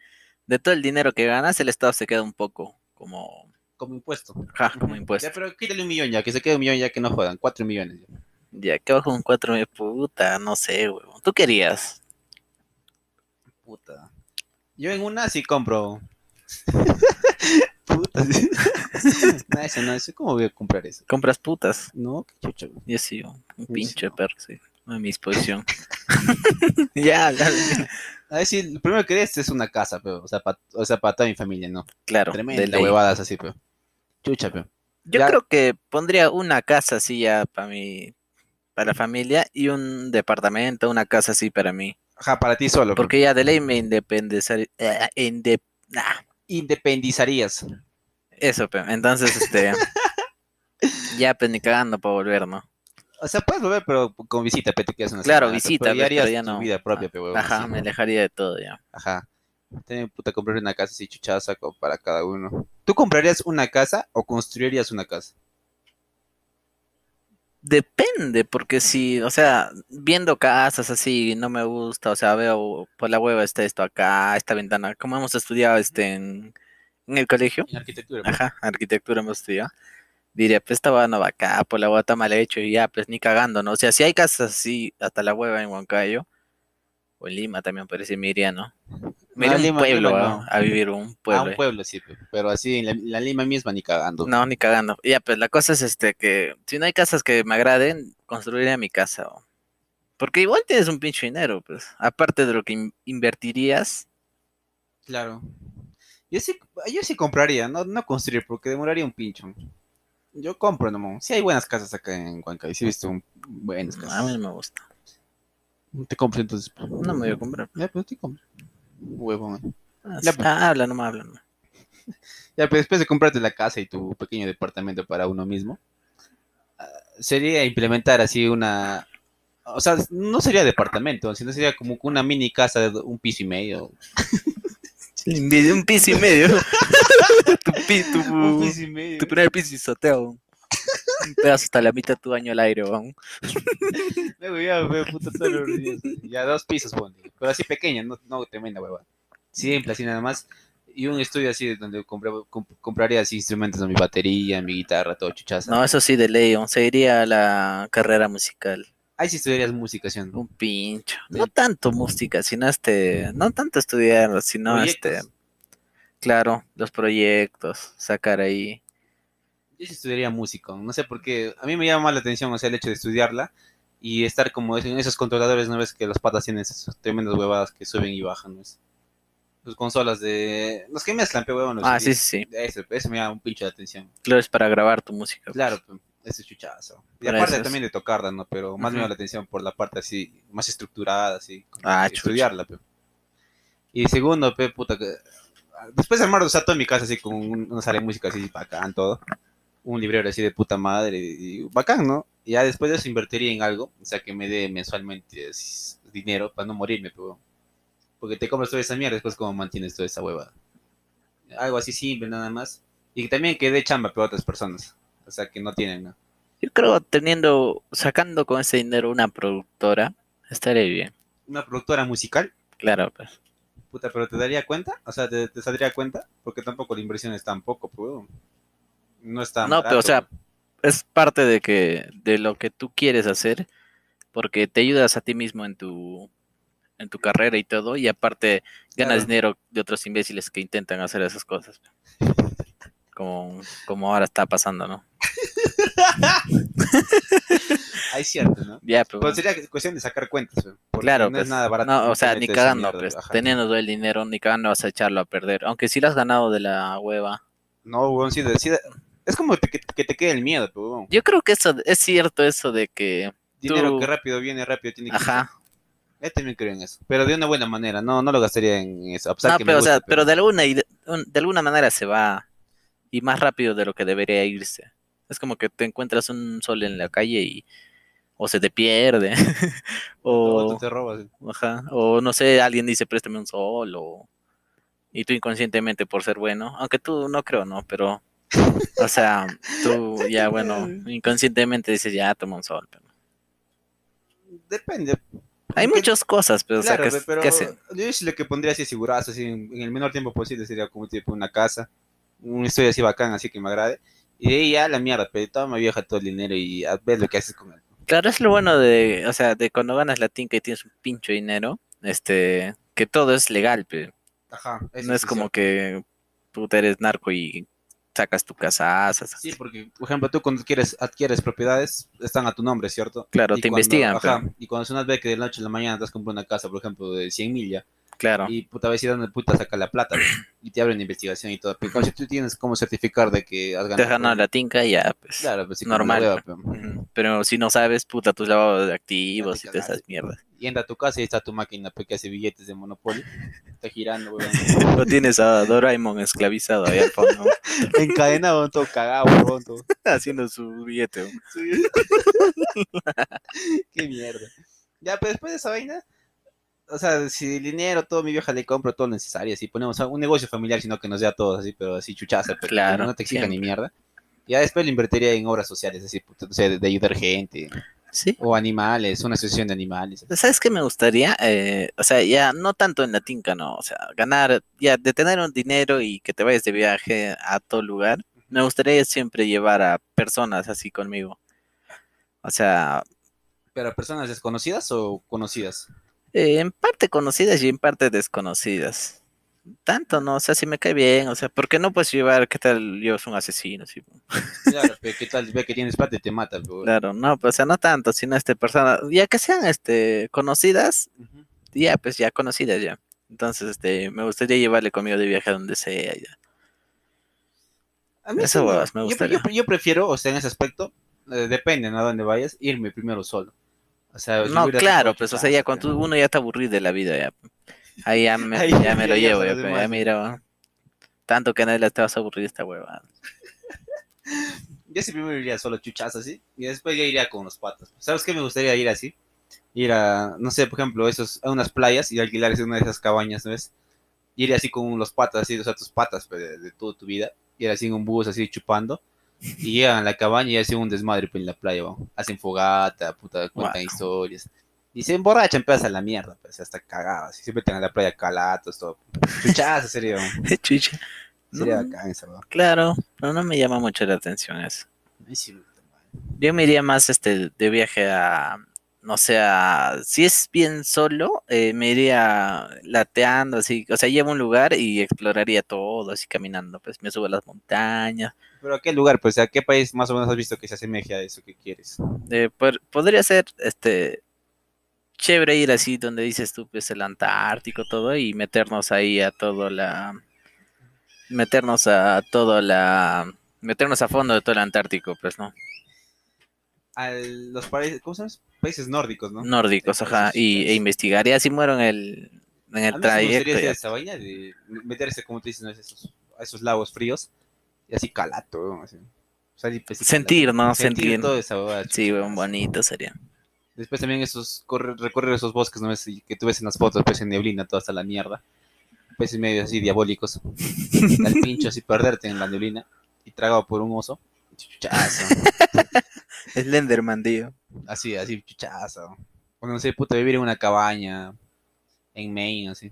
de todo el dinero que ganas, el Estado se queda un poco como, Como impuesto. ja, como Ya, impuesto. pero quítale un millón ya, que se quede un millón ya que no jodan, 4 millones. Ya. Ya, que bajo un cuatro de puta, no sé, huevón. ¿Tú querías? Puta. Yo en una sí compro Puta, sí. no, eso no, eso, ¿cómo voy a comprar eso? Compras putas. No, qué chucha. Yo sí, un pinche no. perro, sí. A mi disposición. ya, claro. A ver, sí, lo primero que quería es una casa, pero, o sea, para o sea, para toda mi familia, ¿no? Claro, de Tremenda huevadas así, pero. Chucha, pero. Yo Ya. creo que pondría una casa así ya para mi, para la familia y un departamento, una casa así para mí. Ajá, para ti solo. Porque ya de ley me independizaría. eh, nah, Independizarías. eso, entonces, este. ya, pues ni cagando para volver, ¿no? O sea, puedes volver, pero con visita, pe, te quedas una Claro, semana, visita, pero harías pero ya tu no. vida propia, pe, huevón, Ajá, así, me alejaría de todo ya. Ajá. También, puta, comprar una casa así chuchaza para cada uno. ¿Tú comprarías una casa o construirías una casa? Depende, porque si, o sea, viendo casas así, no me gusta, o sea, veo por la hueva está esto acá, esta ventana, como hemos estudiado este en, en el colegio, En arquitectura. pe. ajá, arquitectura hemos estudiado, diría, pues esta hueva no va acá, por la hueva está mal hecho y ya, pues ni cagando, ¿no? O sea, si hay casas así, hasta la hueva en Huancayo, o en Lima también parece, me iría, ¿no? Me a un pueblo, Lima a- no. a vivir un pueblo. a un eh. pueblo, sí, pe, pero así en la, la Lima misma ni cagando. No, ni cagando. Ya, pues la cosa es este que si no hay casas que me agraden, construiré mi casa. Porque igual tienes un pinche dinero, pues. Aparte de lo que in- invertirías. Claro. Yo sí, yo sí compraría, no, no construir, porque demoraría un pincho. Yo compro nomás. Sí hay buenas casas acá en Huancayo, sí he visto un- buenas A mí casas. me gusta. Te compro entonces. No me voy a comprar. Ya, pues te compro. Huevón. Ah, Ya, pues. Ah, habla, no me habla. no. Ya, pues después de comprarte la casa y tu pequeño departamento para uno mismo, ah, sería implementar así una... O sea, no sería departamento, sino sería como una mini casa de un piso y medio. Un piso y medio. tu, pi- tu, Un piso y medio. tu primer piso isoteo. Un pedazo hasta la mitad de tu baño al aire, weón. Luego ya, we, puta. Ya dos pisos, ponte. Pero así pequeña, no, no tremenda hueva. Simple, así nada más. Y un estudio así donde compré- comp- compraría así instrumentos, mi batería, mi guitarra, todo chuchaza. No, eso sí, de ley. aún Seguiría la carrera musical. Ahí sí estudiarías música, ¿sí? Un pincho. No tanto música, sino este, no tanto estudiar, sino este, claro, los proyectos, sacar ahí. Yo sí estudiaría música, no sé por qué. A mí me llama más la atención, o sea, el hecho de estudiarla y estar como en esos controladores, ¿no ves? Que las patas tienen esas tremendas huevadas que suben y bajan, ¿no es? Sus consolas de... Los que mezclan, pe huevón. Ah, sí, sí, sí. Eso, eso me llama un pincho de atención. Claro, es para grabar tu música. Claro, pe, ese es chuchazo. Y Para aparte también de tocarla, ¿no? Pero más me Ujú. llama la atención por la parte así, más estructurada, así. Ah, estudiarla, pe. Y segundo, pe, puta, que... Después de armar, o sea, toda mi casa así con un- una sala de música así bacán, todo. Un librero así de puta madre, y bacán, ¿no? Y ya después de eso invertiría en algo, o sea, que me dé mensualmente dinero para no morirme, pero... Porque te compras toda esa mierda, después cómo mantienes toda esa hueva. Algo así simple, nada más. Y que también que dé chamba para otras personas. O sea, que no tienen, ¿no? Yo creo teniendo, sacando con ese dinero una productora, estaría bien. Una productora musical, Claro, pues. puta, pero ¿te daría cuenta? O sea, ¿te, te saldría cuenta? Porque tampoco la inversión es tan poco, pues. No es tan No, pero, o sea, pues. Es parte de que, de lo que tú quieres hacer, porque te ayudas a ti mismo en tu, en tu carrera y todo, y aparte ganas Claro. dinero de otros imbéciles que intentan hacer esas cosas. Como, como ahora está pasando, ¿no? Ahí cierto, ¿no? Ya, pero sería cuestión de sacar cuentas, pues, claro, no pues, es nada barato. no, o sea, ni cagando, pues, teniendo el dinero, ni cagando vas a echarlo a perder, aunque si lo has ganado de la hueva. No, weón, sí, de- sí de- es como que, que te quede el miedo, pues, weón. Yo creo que eso es cierto eso de que, Dinero tú- que rápido viene, rápido tiene que ajá, Yo también creo en eso. Pero de una buena manera, no, no lo gastaría en eso. A pesar no, que me pero, o sea, pero de alguna, un- de alguna manera se va y más rápido de lo que debería irse. Es como que te encuentras un sol en la calle y o se te pierde o o tú te robas. ajá, o no sé, alguien dice préstame un sol o y tú inconscientemente por ser bueno, aunque tú no creo, no, pero o sea, tú ya bueno, inconscientemente dices ya toma un sol, pero Depende. hay Porque- muchas cosas, pero Claro, o sea, que, pero que yo lo que pondría así segurazo, así en, en el menor tiempo posible sería como tipo una casa, un estudio así bacán, así que me agrade. Y de ahí ya la mierda, pero toma vieja todo el dinero y a ver lo que haces con él. Claro, es lo bueno de, o sea, de cuando ganas la tinca y tienes un pincho dinero, este, que todo es legal, pe. Ajá. no es como que puta eres narco y sacas tu casa. Sí, porque, por ejemplo, tú cuando quieres, adquieres propiedades, están a tu nombre, ¿cierto? Claro, Y te cuando- investigan. Ajá, pero- y cuando una vez que de la noche a la mañana te has comprado una casa, por ejemplo, de 100 mil ya, claro. y puta vez dónde puta saca la plata, y te abren investigación y todo. Pero si tú tienes cómo certificar de que has Te ganado. has ganado la tinca y ya, pues. Claro, pues sí, como normal, hueva, pues. pero- si no sabes, puta, tus lavados de activos y te todas esas mierdas. Y entra a tu casa y está tu máquina pues, que hace billetes de Monopoly. Está girando, weón. O tienes a Doraemon esclavizado ahí al fondo, Encadenado, todo cagado, weón. todo. haciendo su billete. Qué mierda. Ya, pero después de esa vaina, o sea, si el dinero, todo mi vieja le compro todo lo necesario, así ponemos un negocio familiar, sino que nos dé a todos, así, pero así chuchaza, pero Claro, no te exija ni mierda. Ya después lo invertiría en obras sociales, así, sé, de, de ayudar gente, Sí. o animales, una asociación de animales. ¿Sabes qué me gustaría? Eh, o sea, ya no tanto en la tinca, no. O sea, ganar, ya de tener un dinero y que te vayas de viaje a todo lugar. Me gustaría siempre llevar a personas así conmigo. O sea, ¿Pero personas desconocidas o conocidas? Eh, en parte conocidas y en parte desconocidas. Tanto, ¿no? O sea, si me cae bien, o sea, ¿por qué no puedes llevar, qué tal, yo soy un asesino? Sí, Claro, pero qué tal, ve que tienes plata y te mata, pero- claro, no, pues, o sea, no tanto, sino este persona, ya que sean, este, conocidas, ya, pues, ya conocidas ya. Entonces, este, me gustaría llevarle conmigo de viaje a donde sea, ya. A mí Eso, sí me yo- gustaría. Yo, yo prefiero, o sea, en ese aspecto, eh, depende ¿no? a dónde vayas, irme primero solo. O sea, si No, claro, pues, o sea, ya cuando uno ya está aburrido de la vida, ya. Ahí ya me, Ahí ya me lo llevo, ya, pues, ya mira, tanto que nadie le te vas a aburrir esta hueva. Yo sí primero iría solo chuchazo así, y después ya iría con los patas. ¿Sabes qué me gustaría ir así? Ir a, no sé, por ejemplo, esos, a unas playas y alquilar una de esas cabañas, ¿no ves? Ir así con los patas, así, o sea, tus patas pues, de, de toda tu vida. Ir así en un bus, así, chupando. Y llegan a la cabaña y hacen un desmadre pues, en la playa. Hacen fogata, puta, cuentan historias. Y se emborrachan, pues, a la mierda, pues, hasta cagadas. Meten a la playa calatos, todo. Chuchazo ¿va? Chucha. sería No, claro, pero no me llama mucho la atención eso. Yo me iría más este de viaje a, no sé, a- si es bien solo, eh, me iría lateando, así, o sea, llevo un lugar y exploraría todo, así caminando, pues me subo a las montañas. Pero a qué lugar, pues, a qué país más o menos has visto que se asemeje a eso que quieres. Eh, pod- podría ser, este, chévere ir así donde dices tú, pues el Antártico, todo, y meternos ahí a todo la, meternos a todo la, meternos a fondo de todo el Antártico, pues, ¿no? A los países, ¿cómo se llama? Países nórdicos, ¿no? Nórdicos, ajá, y, e investigar, y así muero en el, en A el mí me gustaría ya. esa vaina de meterse, como tú dices, ¿no? esos, a esos lagos fríos y así calato. Así. O sea, pues, Sentir, calato. ¿no? Sentir. toda esa huevada, Sí, weón, bonito sería. Después también esos, correr, recorrer esos bosques, ¿no? que tú ves en las fotos, pues en neblina, toda hasta la mierda. En medio así diabólicos. Al pincho así perderte en la neblina y tragado por un oso. Chuchazo. Slenderman, tío. Así, así, chuchazo. O no sé, puta, vivir en una cabaña en Maine, así.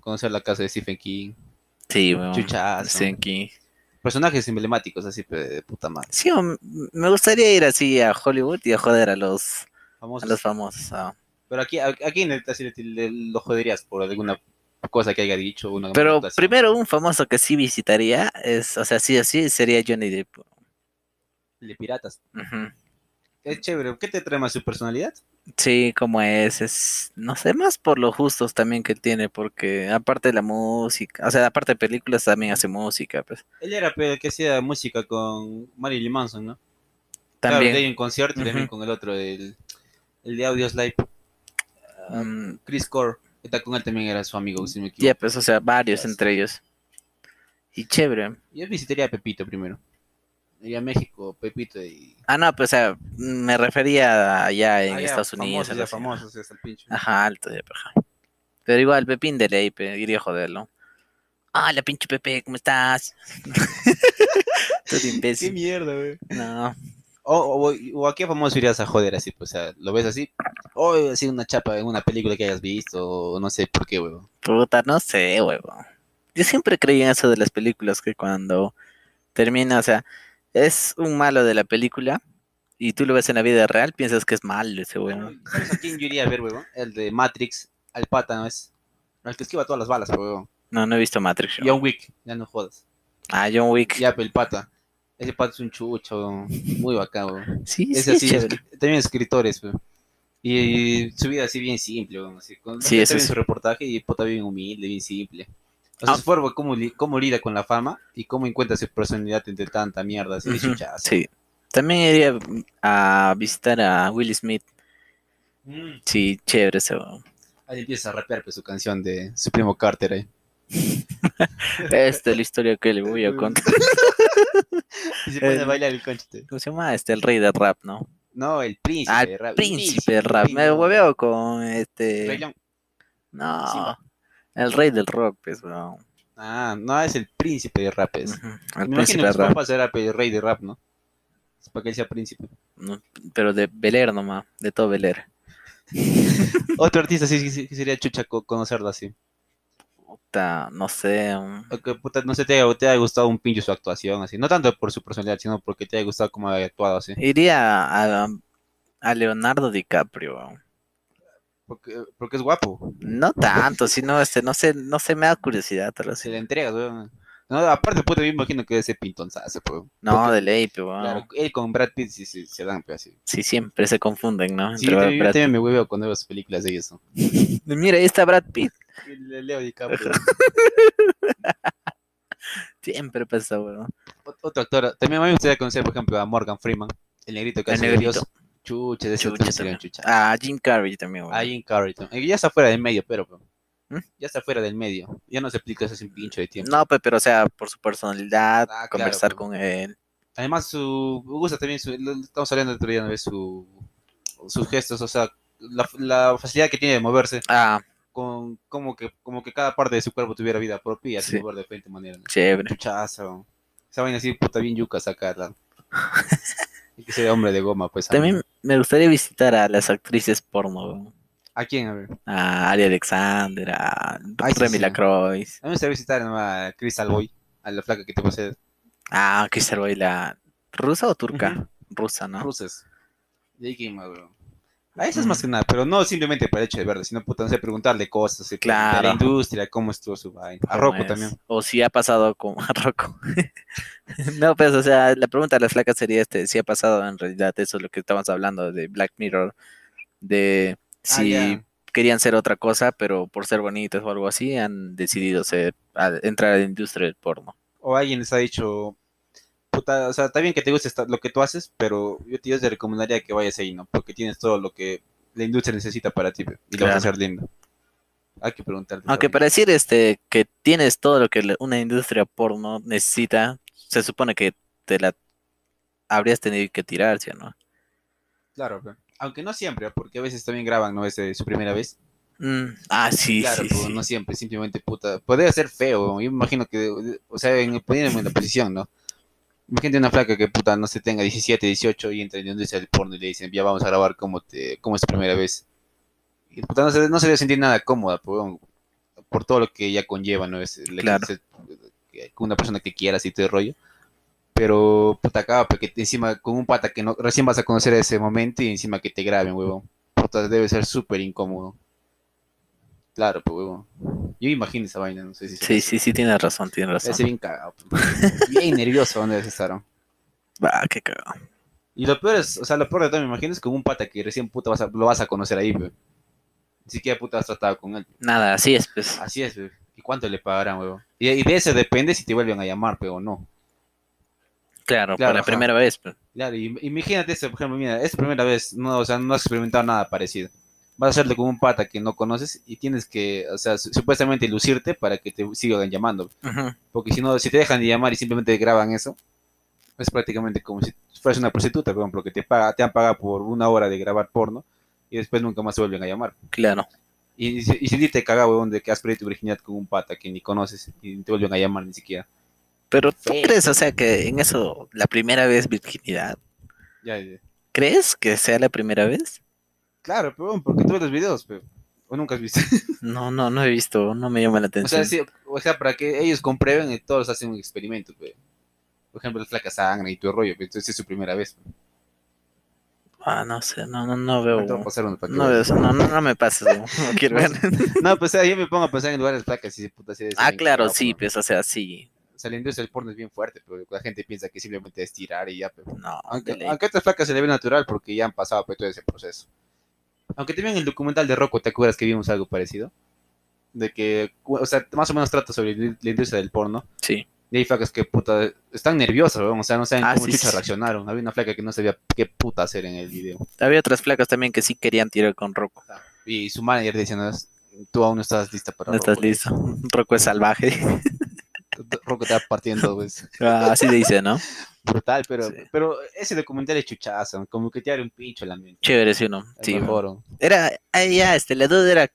Conocer la casa de Stephen King. Sí, weón. Chuchazo. Sí, aquí. Personajes emblemáticos, así, de puta madre. Sí, me gustaría ir así a Hollywood y a joder a los, a Famosos. los famosos. ah. Pero aquí, aquí en el, así le- le- lo joderías por alguna cosa que haya dicho. Una Pero primero un famoso que sí visitaría es, o sea, sí o sí, sería Johnny Depp. De piratas. Ujú. Es chévere. ¿Qué te trae más su personalidad? Sí, como es, es, no sé, más por los justos también que tiene, porque aparte de la música, o sea, aparte de películas también hace música, pues. Él era el que hacía música con Marilyn Manson, ¿no? Claro, También. de ahí un concierto y también con el otro, el, el de Audios Live. Mm, Chris Core. Está con él también era su amigo, si me equivoco. ya, pues, o sea, varios entre ellos. Y chévere. Yo visitaría a Pepito primero. Iría a México, Pepito y... Ah, no, pues, o sea, me refería allá en Ah, ya, Estados Unidos. Famosos, ya así. famosos, el pincho. Ajá, alto, ya, ajá. Pero igual, Pepín de ley, pe, iría a joderlo. Hola, pinche Pepe, ¿cómo estás? Todo Qué imbécil. mierda, güey. No, O, o, o a qué famoso irías a joder así, pues, o sea, lo ves así, o así una chapa en una película que hayas visto, o no sé por qué, weón. puta, no sé, huevo. Yo siempre creí en eso de las películas, que cuando termina, o sea, es un malo de la película y tú lo ves en la vida real, piensas que es malo ese. ¿Sabes a quién yo iría a ver, weón? El de Matrix, al pata, ¿no es? El que esquiva todas las balas, weón. No, no he visto Matrix. yo. John Wick, ya no jodas. Ah, John Wick. Ya, pero el pata. Ese pata es un chucho, muy bacán, weón. Sí, Es sí, así, es- también escritores, weón. Y su vida así bien simple, weón, así, con, Sí, eso sí. su reportaje y puta bien humilde, bien simple. O sea, Ah. su forma, cómo, li- cómo lida con la fama y cómo encuentra su personalidad entre tanta mierda, así Ujú, chuchazo. Sí. También iría a visitar a Will Smith. Mm. Sí, chévere ese. weón. Ahí empieza a rapear pues, su canción de su primo Carter ahí. Esta es la historia que le voy a contar. Y se pone a El- bailar el conchete. ¿Cómo se llama? Este, el rey del rap, ¿no? No, el príncipe Ah, de rap. Príncipe del rap. Me hueveo con Rey este. León. No. Simba. El rey del rock, pues, weón. Ah, no, es el príncipe de rap. es. Ujú, El Me príncipe su rap. será el rey de rap, ¿no? Es para que él sea príncipe. No, pero de Bel Air nomás, de todo Bel Air. Otro artista sí, sí, sí, sería chucha co- conocerlo así. Puta, no sé. um, O que, puta, no sé, te, te haya gustado un pinche su actuación, así. No tanto por su personalidad, sino porque te haya gustado cómo había actuado, así. Iría a, a Leonardo DiCaprio. Weón. Porque, porque es guapo. No tanto, sino este, no sé, no sé, me da curiosidad. tal vez. Se le entrega, weón. No, aparte, puta, me imagino que ese pintonzazo, pues. No, Porque, de ley, pero weón. Claro, él con Brad Pitt sí, sí, se dan, pues, así. Sí, siempre se confunden, ¿no? Sí, Entre yo también me hueveo cuando veo sus películas de ellos, ¿no? Mira, ahí está Brad Pitt. Le Leo DiCaprio. Siempre pasa, weón. Ot- Otro actor, también a mí me gustaría conocer, por ejemplo, a Morgan Freeman, el negrito que El hace de negrito. Dios. Chucha, de ese Chucha también. chucha. Ah, Jim Carrey también, weón. A Jim Carrey. también. Ya está fuera del medio, pero. ¿Mm? Ya está fuera del medio. Ya no se aplica eso sin pincho de tiempo. No, pe- pero o sea, por su personalidad, Ah, conversar con él. Además, su. Me gusta también su. Estamos hablando el otro día, ¿no ves? Su, sus gestos, o sea, la, la facilidad que tiene de moverse. Ah, Con, como, que, como que cada parte de su cuerpo tuviera vida propia y así Sí. mover de diferente manera. ¿no? chévere. Chuchazo. Esa vaina así, puta, bien yuca sacarla. y que sea hombre de goma, pues. También me gustaría visitar a las actrices porno. ¿A quién? A ver. A Ari Alexander, a Remy sí. Lacroix. A mí me gustaría visitar a Crystal Boy, a la flaca que te posee. Ah, Crystal Boy, la rusa o turca? Rusa, ¿no? Rusas. De ahí quién más, bro. A eso es más que nada, pero no simplemente para el hecho de verlo, sino puta, no sé, preguntarle cosas de Claro. la industria, cómo estuvo su vaina. A ¿Cómo Rocco es? también. O si ha pasado con a Rocco. no, pues, o sea, la pregunta de las flacas sería este, si ha pasado en realidad eso es lo que estábamos hablando de Black Mirror, de si Ah, ya. querían ser otra cosa, pero por ser bonitos o algo así, han decidido ser, a- entrar a la industria del porno. O alguien les ha dicho, puta, o sea, está bien que te guste lo que tú haces, pero yo te, yo te recomendaría que vayas ahí, ¿no? Porque tienes todo lo que la industria necesita para ti, y lo vas a hacer lindo. Hay que preguntarte. Aunque para decir este que tienes todo lo que una industria porno necesita, se supone que te la habrías tenido que tirar, ¿sí o no? Claro, pe. aunque no siempre, porque a veces también graban, ¿no? Es de su primera vez. Mm, ah, sí, Claro, sí, sí. no siempre, simplemente puta. Podría ser feo, yo me imagino que, o sea, en, poniéndome en la posición, ¿no? Imagínate una flaca que puta, no se tenga 17, 18 y entra en del porno y le dicen, ya vamos a grabar como te, como es tu primera vez. Y puta, no se, no se debe sentir nada cómoda, por, por todo lo que ella conlleva, ¿no? Es el Claro. con una persona que quieras y todo el rollo. Pero, puta, acaba, porque encima con un pata que no, recién vas a conocer ese momento y encima que te graben, huevón. Puta, debe ser súper incómodo. Claro, pues, huevón. Yo imagino esa vaina, no sé si... Sí, sí, sí, tienes razón, tienes Debe razón. ser bien cagado. pues. Bien nervioso donde. ¿no? Va, qué cagado. Y lo peor es, o sea, lo peor de todo, me imagino, es con un pata que recién puta vas a- lo vas a conocer ahí, pe. Ni siquiera puta has tratado con él. Nada, así es, pues. Así es, pe. ¿Y cuánto le pagarán, huevón? Y, y de eso depende si te vuelven a llamar, pe, o no. Claro, Claro, por la primera vez, pues. Claro, y imagínate eso, por ejemplo, mira, es primera vez, no, o sea, no has experimentado nada parecido. Vas a hacerlo con un pata que no conoces y tienes que, o sea, su- supuestamente lucirte para que te sigan llamando. Porque si no, si te dejan de llamar y simplemente graban eso, es prácticamente como si fueras una prostituta, por ejemplo, que te, paga, te han pagado por una hora de grabar porno y después nunca más se vuelven a llamar. Claro. Y, y, si- y sentirte cagado, weón, de que has perdido tu virginidad con un pata que ni conoces y te vuelven a llamar ni siquiera. Pero ¿tú crees, o sea, que en eso, la primera vez virginidad, Ya, ya. ¿crees que sea la primera vez? Claro, pero porque tú ves los videos, pero, o nunca has visto. No, no, no he visto, no me llama la o atención. sea, sí, o sea, para que ellos comprueben y todos hacen un experimento, pe. Por ejemplo, el flaca sangre y tu rollo, pe, entonces es su primera vez. Ah, no sé, no, no, no veo. Te voy a pasar uno para que No, veo eso, no, no, no me pases, no quiero ver. No, pues o sea, yo me pongo a pensar en lugares placas y puta así de Ah, claro, sí, pues, o sea, sí. O sea, la industria del porno es bien fuerte, pero la gente piensa que simplemente es tirar y ya, pero... No, Aunque, a otras flacas se le ve natural porque ya han pasado por todo ese proceso. Aunque también el documental de Rocco, ¿te acuerdas que vimos algo parecido? De que, o sea, más o menos trata sobre la industria del porno. Sí. Y hay flacas que, puta, están nerviosas, o sea, no saben Ah, cómo sí, chucha sí. reaccionaron. Había una flaca que no sabía qué puta hacer en el video. Había otras flacas también que sí querían tirar con Rocco. Y su manager diciendo, tú aún no estás lista para No estás Rocco". listo. Rocco es salvaje. Rocco te va partiendo, pues. Ah, Así dice, ¿no? Brutal, pero, Sí. pero ese documental es chuchazo, como que te abre un pincho la mente. Chévere, sí, ¿no? Sí, mejor. Era, ah, ya, este, la duda era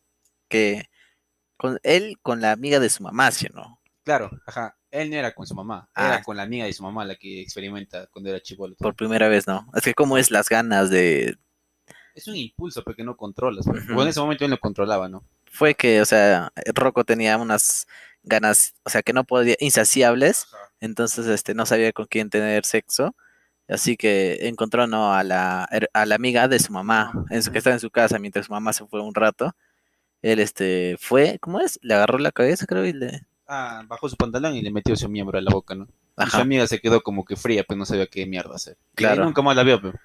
que con él con la amiga de su mamá, ¿sí o no? Claro, ajá. Él no era con su mamá, Ah. era con la amiga de su mamá la que experimenta cuando era chivolo. Por primera vez, ¿no? Es que como es las ganas de... Es un impulso porque no controlas. O en ese momento él no controlaba, ¿no? Fue que, o sea, Rocco tenía unas ganas, o sea, que no podía, insaciables, entonces, este, no sabía con quién tener sexo, así que encontró, ¿no? A la, a la amiga de su mamá, en su, que estaba en su casa mientras su mamá se fue un rato. Él, este, fue, ¿cómo es? Le agarró la cabeza, creo, y le... Ah, bajó su pantalón y le metió su miembro a la boca, ¿no? Y su amiga se quedó como que fría, pues no sabía qué mierda hacer. Y Claro. ahí nunca más la vio, pero.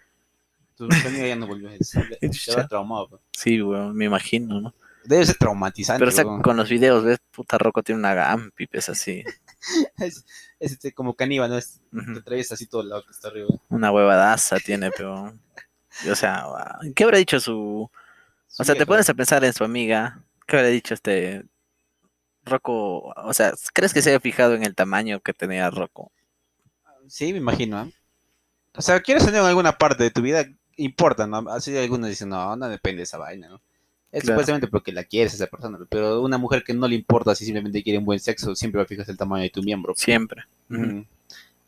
Su su amiga ya no volvió a. Se va traumado, pues. Sí, weón, me imagino, ¿no? Debe ser traumatizante. Pero o sea, con los videos, ¿ves? Puta Rocco tiene una gampi, pues así. es, es este, como caníbal, ¿no? Es, te traes así todo el lado que está arriba. Una huevadaza tiene, pero. O sea, ¿qué habrá dicho su. O sea, te pones a pensar en su amiga. ¿Qué habrá dicho este. Rocco? O sea, ¿crees que se haya fijado en el tamaño que tenía Rocco? Sí, me imagino. ¿eh? O sea, quieres tener en alguna parte de tu vida, importa, ¿no? Así algunos dicen, no, no depende de esa vaina, ¿no? Es Claro. supuestamente porque la quieres a esa persona, pero una mujer que no le importa si simplemente quiere un buen sexo, siempre va a fijarse el tamaño de tu miembro. Siempre.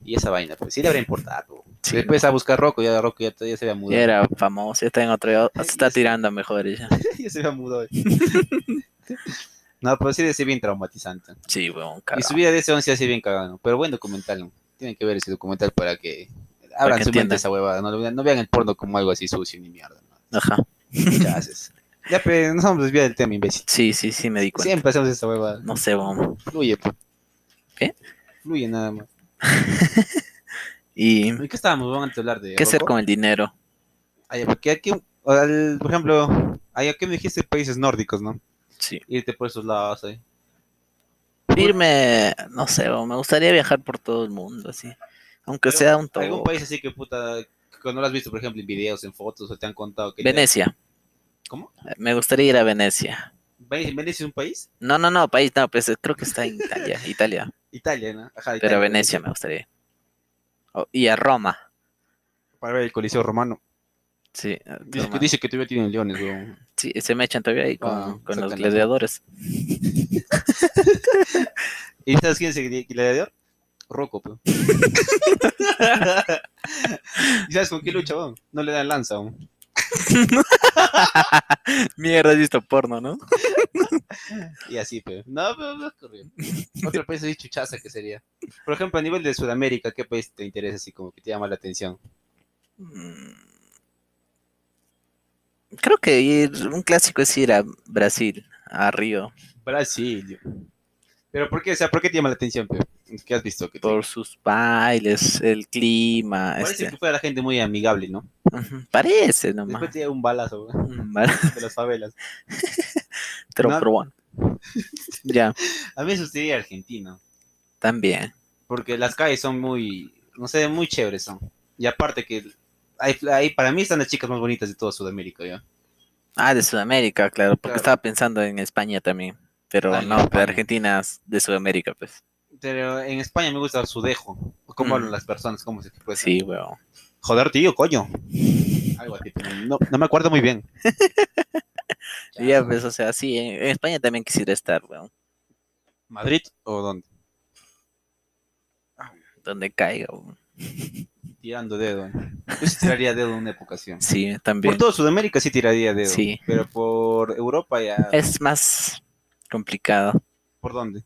Y esa vaina, pues sí le habrá importado. Sí, Después a buscar Rocco, ya Rocco ya, ya se había mudado. Ya era famoso, ya está en otro. Se está tirando a mejores ya. ya se había mudado. no, pero sí debe ser bien traumatizante. Sí, weón, Y su cagado. vida de ese once así bien cagado. Pero buen documental. ¿no? Tienen que ver ese documental para que abran que su mente entiendan. esa huevada. No, lo vean- no vean el porno como algo así sucio ni mierda. ¿no? Ajá. Haces. Ya, pero nos vamos a desviar del tema, imbécil. Sí, sí, sí, me di cuenta. Siempre hacemos esa huevada. No sé, weón. Fluye, pues. ¿Qué? Fluye nada más. ¿Y ¿Y qué estábamos? Vamos a hablar de. qué hacer con el dinero? Ah, ya, porque aquí, al- por ejemplo, allá que me dijiste países nórdicos, ¿no? Sí. Irte por esos lados ahí. Irme, no sé, me gustaría viajar por todo el mundo, así. Aunque sea un ¿Algún todo. país así que puta, que cuando lo has visto, por ejemplo, en videos, en fotos, o te han contado que... ya- Venecia. ¿Cómo? Me gustaría ir a Venecia. ¿Ve- ¿Venecia es un país? No, no, no, país, no, pues creo que está en Italia, Italia. Italia, ¿no? Ajá, Pero a Venecia me gustaría. Oh, y a Roma. Para ver el Coliseo Romano. Sí, Dice Roma. que, dice que todavía tienen leones, weón. sí, se me echan todavía ahí con, Ah, con los gladiadores. ¿Y sabes quién es el gladiador? Rocco, pues. ¿Y sabes con qué lucha, weón? No le dan lanza, weón. Mierda, has visto porno, ¿no? Y así, pues. No, pero no es corriente. Otro país así chuchaza que sería. Por ejemplo, a nivel de Sudamérica, ¿qué país te interesa así como que te llama la atención? Mm. Creo que ir, un clásico es ir a Brasil, a Río, Brasil. ¿Pero por qué? O sea, ¿por qué te llama la atención? ¿Qué has visto? Que te- por sus bailes, el clima. Parece este, que fuera la gente muy amigable, ¿no? Parece nomás. Después da un balazo Mm, vale, de las favelas. Bueno. Ya, A mí me gustaría Argentina, también. porque las calles son muy, no sé, muy chéveres son. Y aparte que hay, hay- para mí están las chicas más bonitas de toda Sudamérica, ¿ya? Ah, de Sudamérica, claro, porque Claro. estaba pensando en España también. Pero Ah, no, España. Argentina es de Sudamérica, pues. Pero en España me gusta su dejo. Cómo Mm. hablan las personas, cómo se expresan. Sí, weón. Joder, tío, coño. Algo así, pero no, no me acuerdo muy bien. Ya, pues, o sea, sí, en, en España también quisiera estar, weón. ¿Madrid o dónde? Donde caiga, weón. Tirando dedo. Yo sí tiraría dedo en una época. Sí, también. Por toda Sudamérica sí tiraría dedo. Sí. Pero por Europa ya. Es más complicado ¿Por dónde?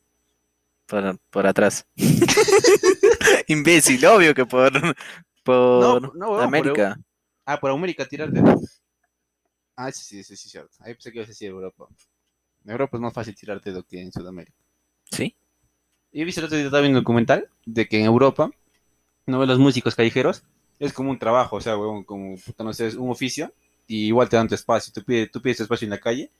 por, por atrás. Imbécil, obvio que por, por no, América. Ah, por América tirar dedos. Ah, sí, sí, sí, sí, cierto. Ahí pensé que ibas a decir Europa. En Europa es más fácil tirar dedo que en Sudamérica. ¿Sí? Y he visto el otro día, viendo un documental de que en Europa, no ves los músicos callejeros, es como un trabajo, o sea, huevón, como, puta, no sé, es un oficio, y igual te dan tu espacio. Tú pides, tú pides tu espacio en la calle,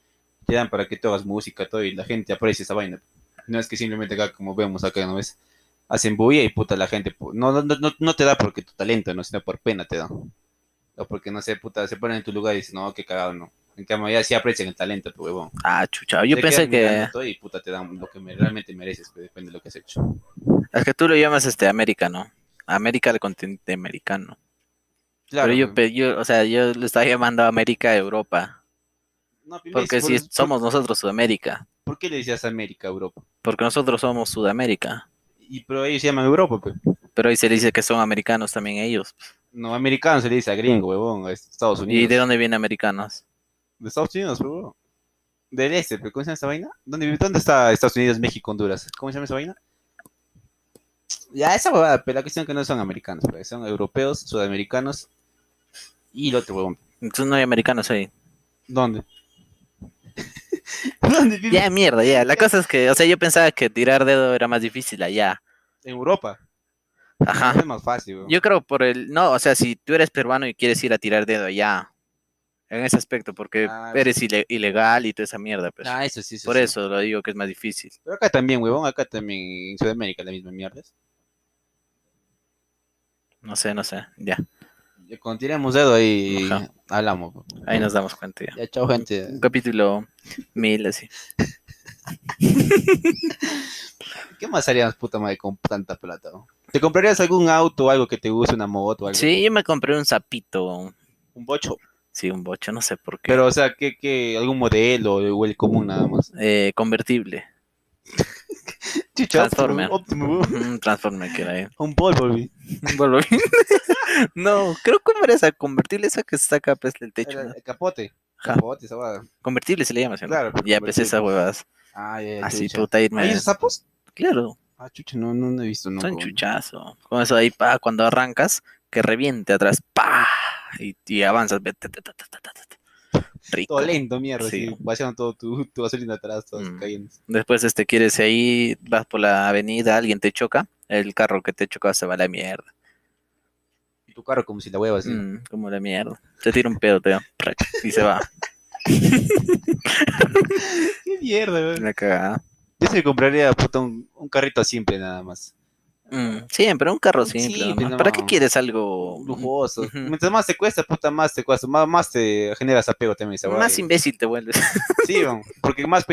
te dan para que tú hagas música, todo, y la gente aprecia esa vaina. No es que simplemente acá, como vemos acá, ¿no ves? Hacen bulla y puta la gente, no, no, no, no te da porque tu talento, no, sino por pena te da. O porque, no sé, puta, se ponen en tu lugar y dicen, no, qué cagado, no. En cambio, ya sí aprecian el talento, pues, huevón. Ah, chucha. Yo pensé que. y puta te dan lo que me- realmente mereces, pues, depende de lo que has hecho. Es que tú lo llamas este América, ¿no? América del continente americano. Claro, Pero yo, pe- yo, o sea, yo lo estaba llamando América Europa. No, pues, Porque por- si por- somos nosotros Sudamérica. ¿Por qué le decías América, Europa? Porque nosotros somos Sudamérica. Y pero ellos se llaman Europa, pues. Pero ahí se dice que son americanos también ellos. No, americano se le dice a gringo, huevón, a Estados Unidos. ¿Y de dónde vienen americanos? De Estados Unidos, pero huevón. Del este, pero ¿cómo se llama esa vaina? ¿Dónde, ¿Dónde está Estados Unidos, México, Honduras? ¿Cómo se llama esa vaina? Ya, esa huevada, pero la cuestión es que no son americanos, pues, son europeos, sudamericanos y el otro huevón. Entonces no hay americanos ahí. ¿Dónde? Ya, mierda, ya. La cosa es que, o sea, yo pensaba que tirar dedo era más difícil allá. En Europa. Ajá. Es más fácil. Yo creo por el, no, o sea, si tú eres peruano y quieres ir a tirar dedo allá, en ese aspecto, porque Ah, eres ile- ilegal y toda esa mierda, pues. Ah, eso sí, eso por sí. eso lo digo que es más difícil. Pero acá también, huevón, acá también en Sudamérica la misma mierda. No sé, no sé, ya. Cuando tiramos dedo ahí Ajá. hablamos. huevón. Ahí nos damos cuenta ya. Ya, chao, gente. Un capítulo mil, así. ¿Qué más harías, puta madre, con tanta plata? ¿Te comprarías algún auto o algo que te guste, una moto o algo? Sí, yo me compré un sapito, Un bocho. sí, un bocho, no sé por qué. Pero, o sea, ¿qué, qué, algún modelo o el común nada más? Eh, convertible. Transformer. Optimo. Un Transformer que era ahí. Un Volvo. No, creo que era esa convertible, esa que se saca pues del techo. ¿no? El capote. Capote, esa. Convertible se le llama, ¿sí? Claro, Ya, pues esas huevas. Ah, ya, ya, Así, chucha. puta, irme. ¿Hay sapos? Claro, Ah, chucha, no, no, no he visto nunca. son chuchazo. Con eso ahí, pa, cuando arrancas, que reviente atrás, pa, y, y avanzas. ve, ta, ta, ta, ta, ta, ta, ta. Rico. Todo lento, mierda, Sí. así, vaciando todo tu, tu gasolina atrás, todo Mm. cayendo. Después, este, quieres ahí, vas por la avenida, alguien te choca, el carro que te choca se va a la mierda. Y tu carro como si la hueva así. Mm, como la mierda. Te tira un pedo, te prac, y se va. Qué mierda, güey. La cagada. Yo se compraría puta, un, un carrito simple nada más. Mm, siempre, un carro Sí, simple. pues, nomás. ¿Para qué quieres algo Lujoso. Mientras más te cuesta, puta, más te cuesta, más, más te generas apego también esa Más vaina. imbécil te vuelves. Sí, porque más,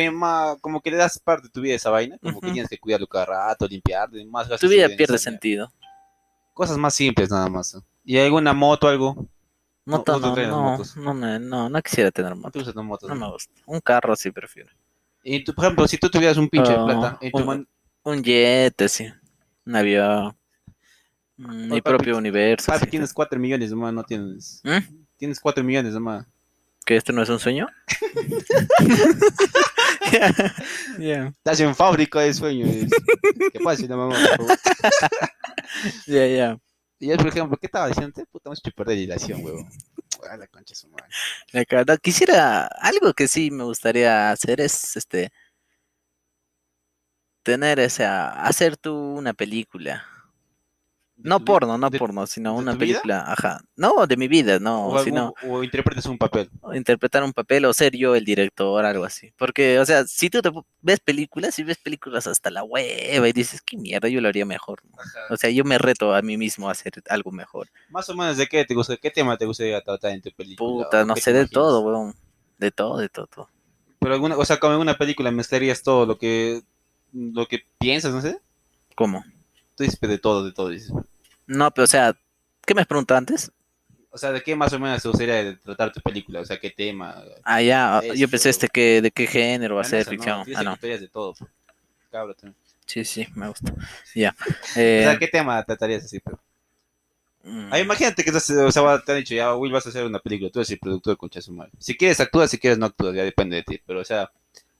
como que le das parte de tu vida a esa vaina, como que tienes que cuidarlo cada rato, limpiar, más tu vida pierde sentido. Cosas más simples nada más. ¿Y alguna moto, algo? No, Moto, no no, no, motos. no, me- no, no quisiera tener ¿No te moto. motos? No no? me gusta. Un carro sí prefiero. Y tú, por ejemplo, si tú tuvieras un pinche de Ah, plata, en tu un- man- Un jet, sí. Avión. Mm, Mi papi, propio universo. papi, sí. tienes 4 millones nomás, no tienes. ¿Mm? Tienes 4 millones nomás. ¿Que esto no es un sueño? Ya, Estás en fábrica de sueños. ¿Qué pasa, no, mamá? ya, ya. Y yo, por ejemplo, ¿qué estaba diciendo? Puta, hemos hecho perder dilación, huevón. A la concha su madre. Quisiera, algo que sí me gustaría hacer es, este, tener esa, hacer tú una película. ¿De No tu porno, no de- porno, sino una vida? película, ajá. No, de mi vida, o, no, algún- sino o interpretes un papel. interpretar un papel o ser yo el director, algo así. Porque, o sea, si tú te ves películas y ves películas hasta la hueva y dices, qué mierda, yo lo haría mejor. O sea, yo me reto a mí mismo a hacer algo mejor. Más o menos de qué te gusta, qué tema te gustaría tratar en tu película. Puta, o no sé, de imaginas? todo, weón. De todo, de todo, todo. Pero alguna, o sea, como en una película mezclarías todo lo que lo que piensas, no sé. ¿Cómo? Tú dices de todo, de todo dices. No, pero o sea, ¿qué me has preguntado antes? O sea, ¿de qué más o menos te gustaría tratar tu película? O sea, ¿qué tema? Ah, ya, yo Eso. pensé este que, de qué género va a Ah, ser no, ficción. Ah, no. tratarías de todo. pues. Cabro, también. Sí, sí, me gusta. Ya. O Eh, sea, ¿qué tema tratarías así? Pero? mm, Ah, imagínate que estás, o sea, va- te han dicho, ya, Will, vas a hacer una película, tú eres el productor con su madre. Si quieres actúas, si quieres no actúas, ya depende de ti. Pero, o sea,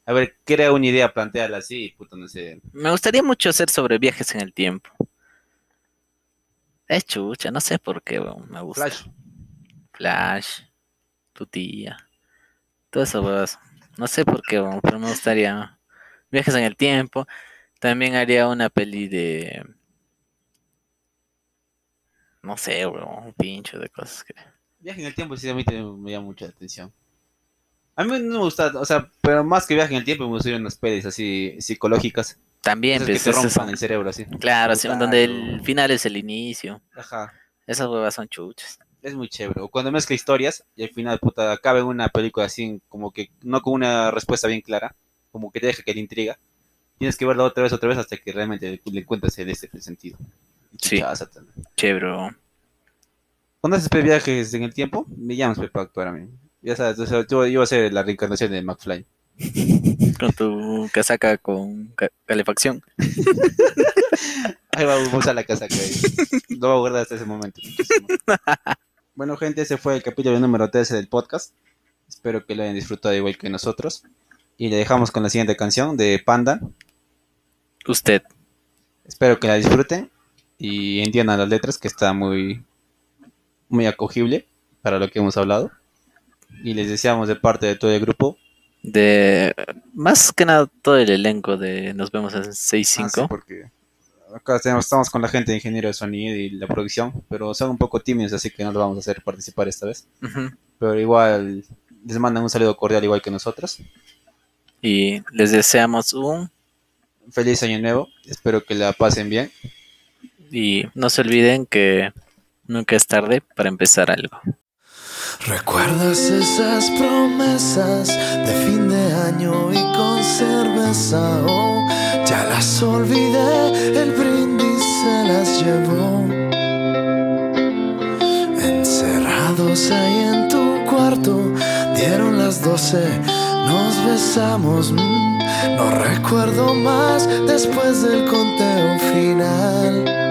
a ver, crea una idea, plantearla así, y puta, no sé. Me gustaría mucho hacer sobre viajes en el tiempo. Es chucha, no sé por qué, weón, me gusta. Flash. Flash, tu tía, todo eso, huevas. No sé por qué, weón, pero me gustaría. Viajes en el tiempo. También haría una peli de. No sé, weón, un pincho de cosas que. Viaje en el tiempo sí a mí me llama mucha atención. A mí no me gusta, o sea, pero más que viaje en el tiempo me gustaría unas pelis así psicológicas. También, Esas que pues, te rompan eso. el cerebro así. Claro, sí, Puta, donde el final es el inicio. Ajá. Esas huevas son chuchas. Es muy chévere. O cuando mezcla historias y al final, puta, acaba en una película así, como que no con una respuesta bien clara, como que te deja que te intriga. Tienes que verla otra vez, otra vez, hasta que realmente le, encuentras el, este, sentido. Sí. Chévere. Cuando haces viajes en el tiempo, me llamas para actuar a mí. Ya sabes, o sea, a ser la reencarnación de McFly. Con tu casaca con ca- calefacción. Ahí vamos a usar la casaca. ahí. Lo voy a guardar hasta ese momento. bueno, gente, ese fue el capítulo número 13 del podcast. Espero que lo hayan disfrutado igual que nosotros. Y le dejamos con la siguiente canción de Panda. Usted. Espero que la disfruten y entiendan las letras, que está muy, muy acogible para lo que hemos hablado. Y les deseamos de parte de todo el grupo. De. Más que nada todo el elenco de Nos vemos en Ah, sí, 6-5. porque acá tenemos- estamos con la gente de ingeniero de sonido y la producción, pero son un poco tímidos, así que no lo vamos a hacer participar esta vez. Pero igual les mandan un saludo cordial igual que nosotros. Y les deseamos un. Feliz año nuevo. Espero que la pasen bien. Y no se olviden que nunca es tarde para empezar algo. ¿Recuerdas esas promesas de fin de año y con cerveza? Oh, ya las olvidé, el brindis se las llevó. Encerrados ahí en tu cuarto, dieron las doce, nos besamos. mm, no recuerdo más después del conteo final.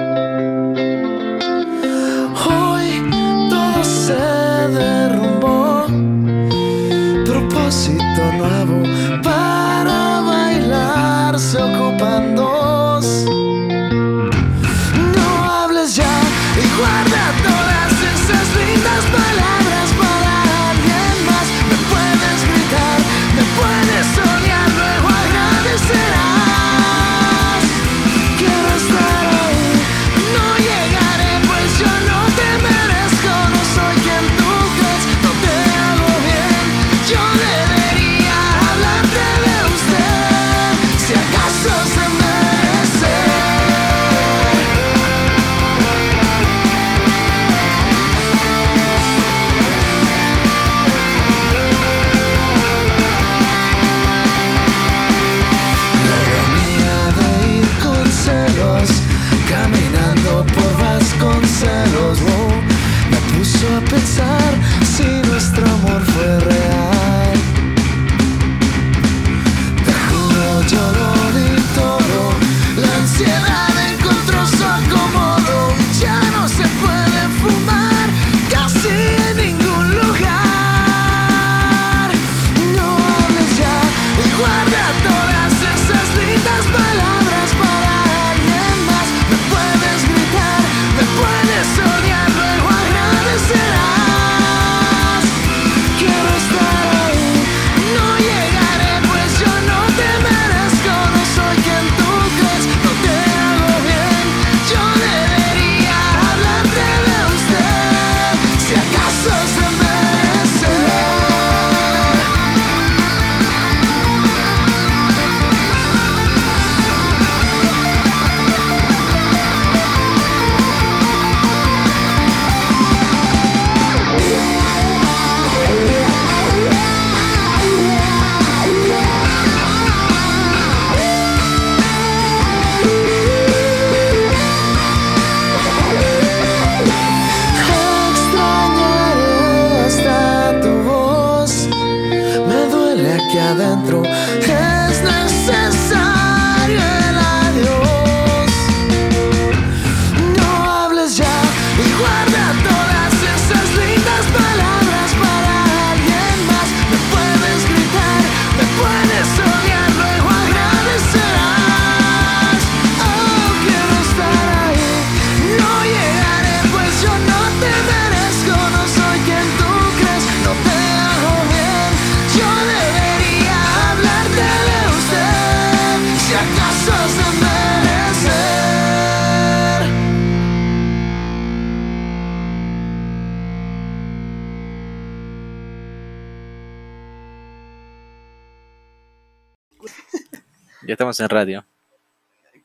En radio.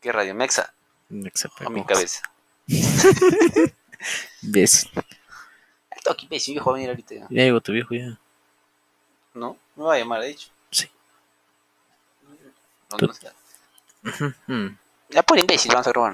¿Qué radio? Mexa. Exacto. A mi cabeza. Ves. Esto aquí, ves, viejo va a venir ahorita. ya. Llegó tu viejo ya. ¿No? Me va a llamar, de hecho. Sí. No, no mm. Ya por imbécil vamos a robar.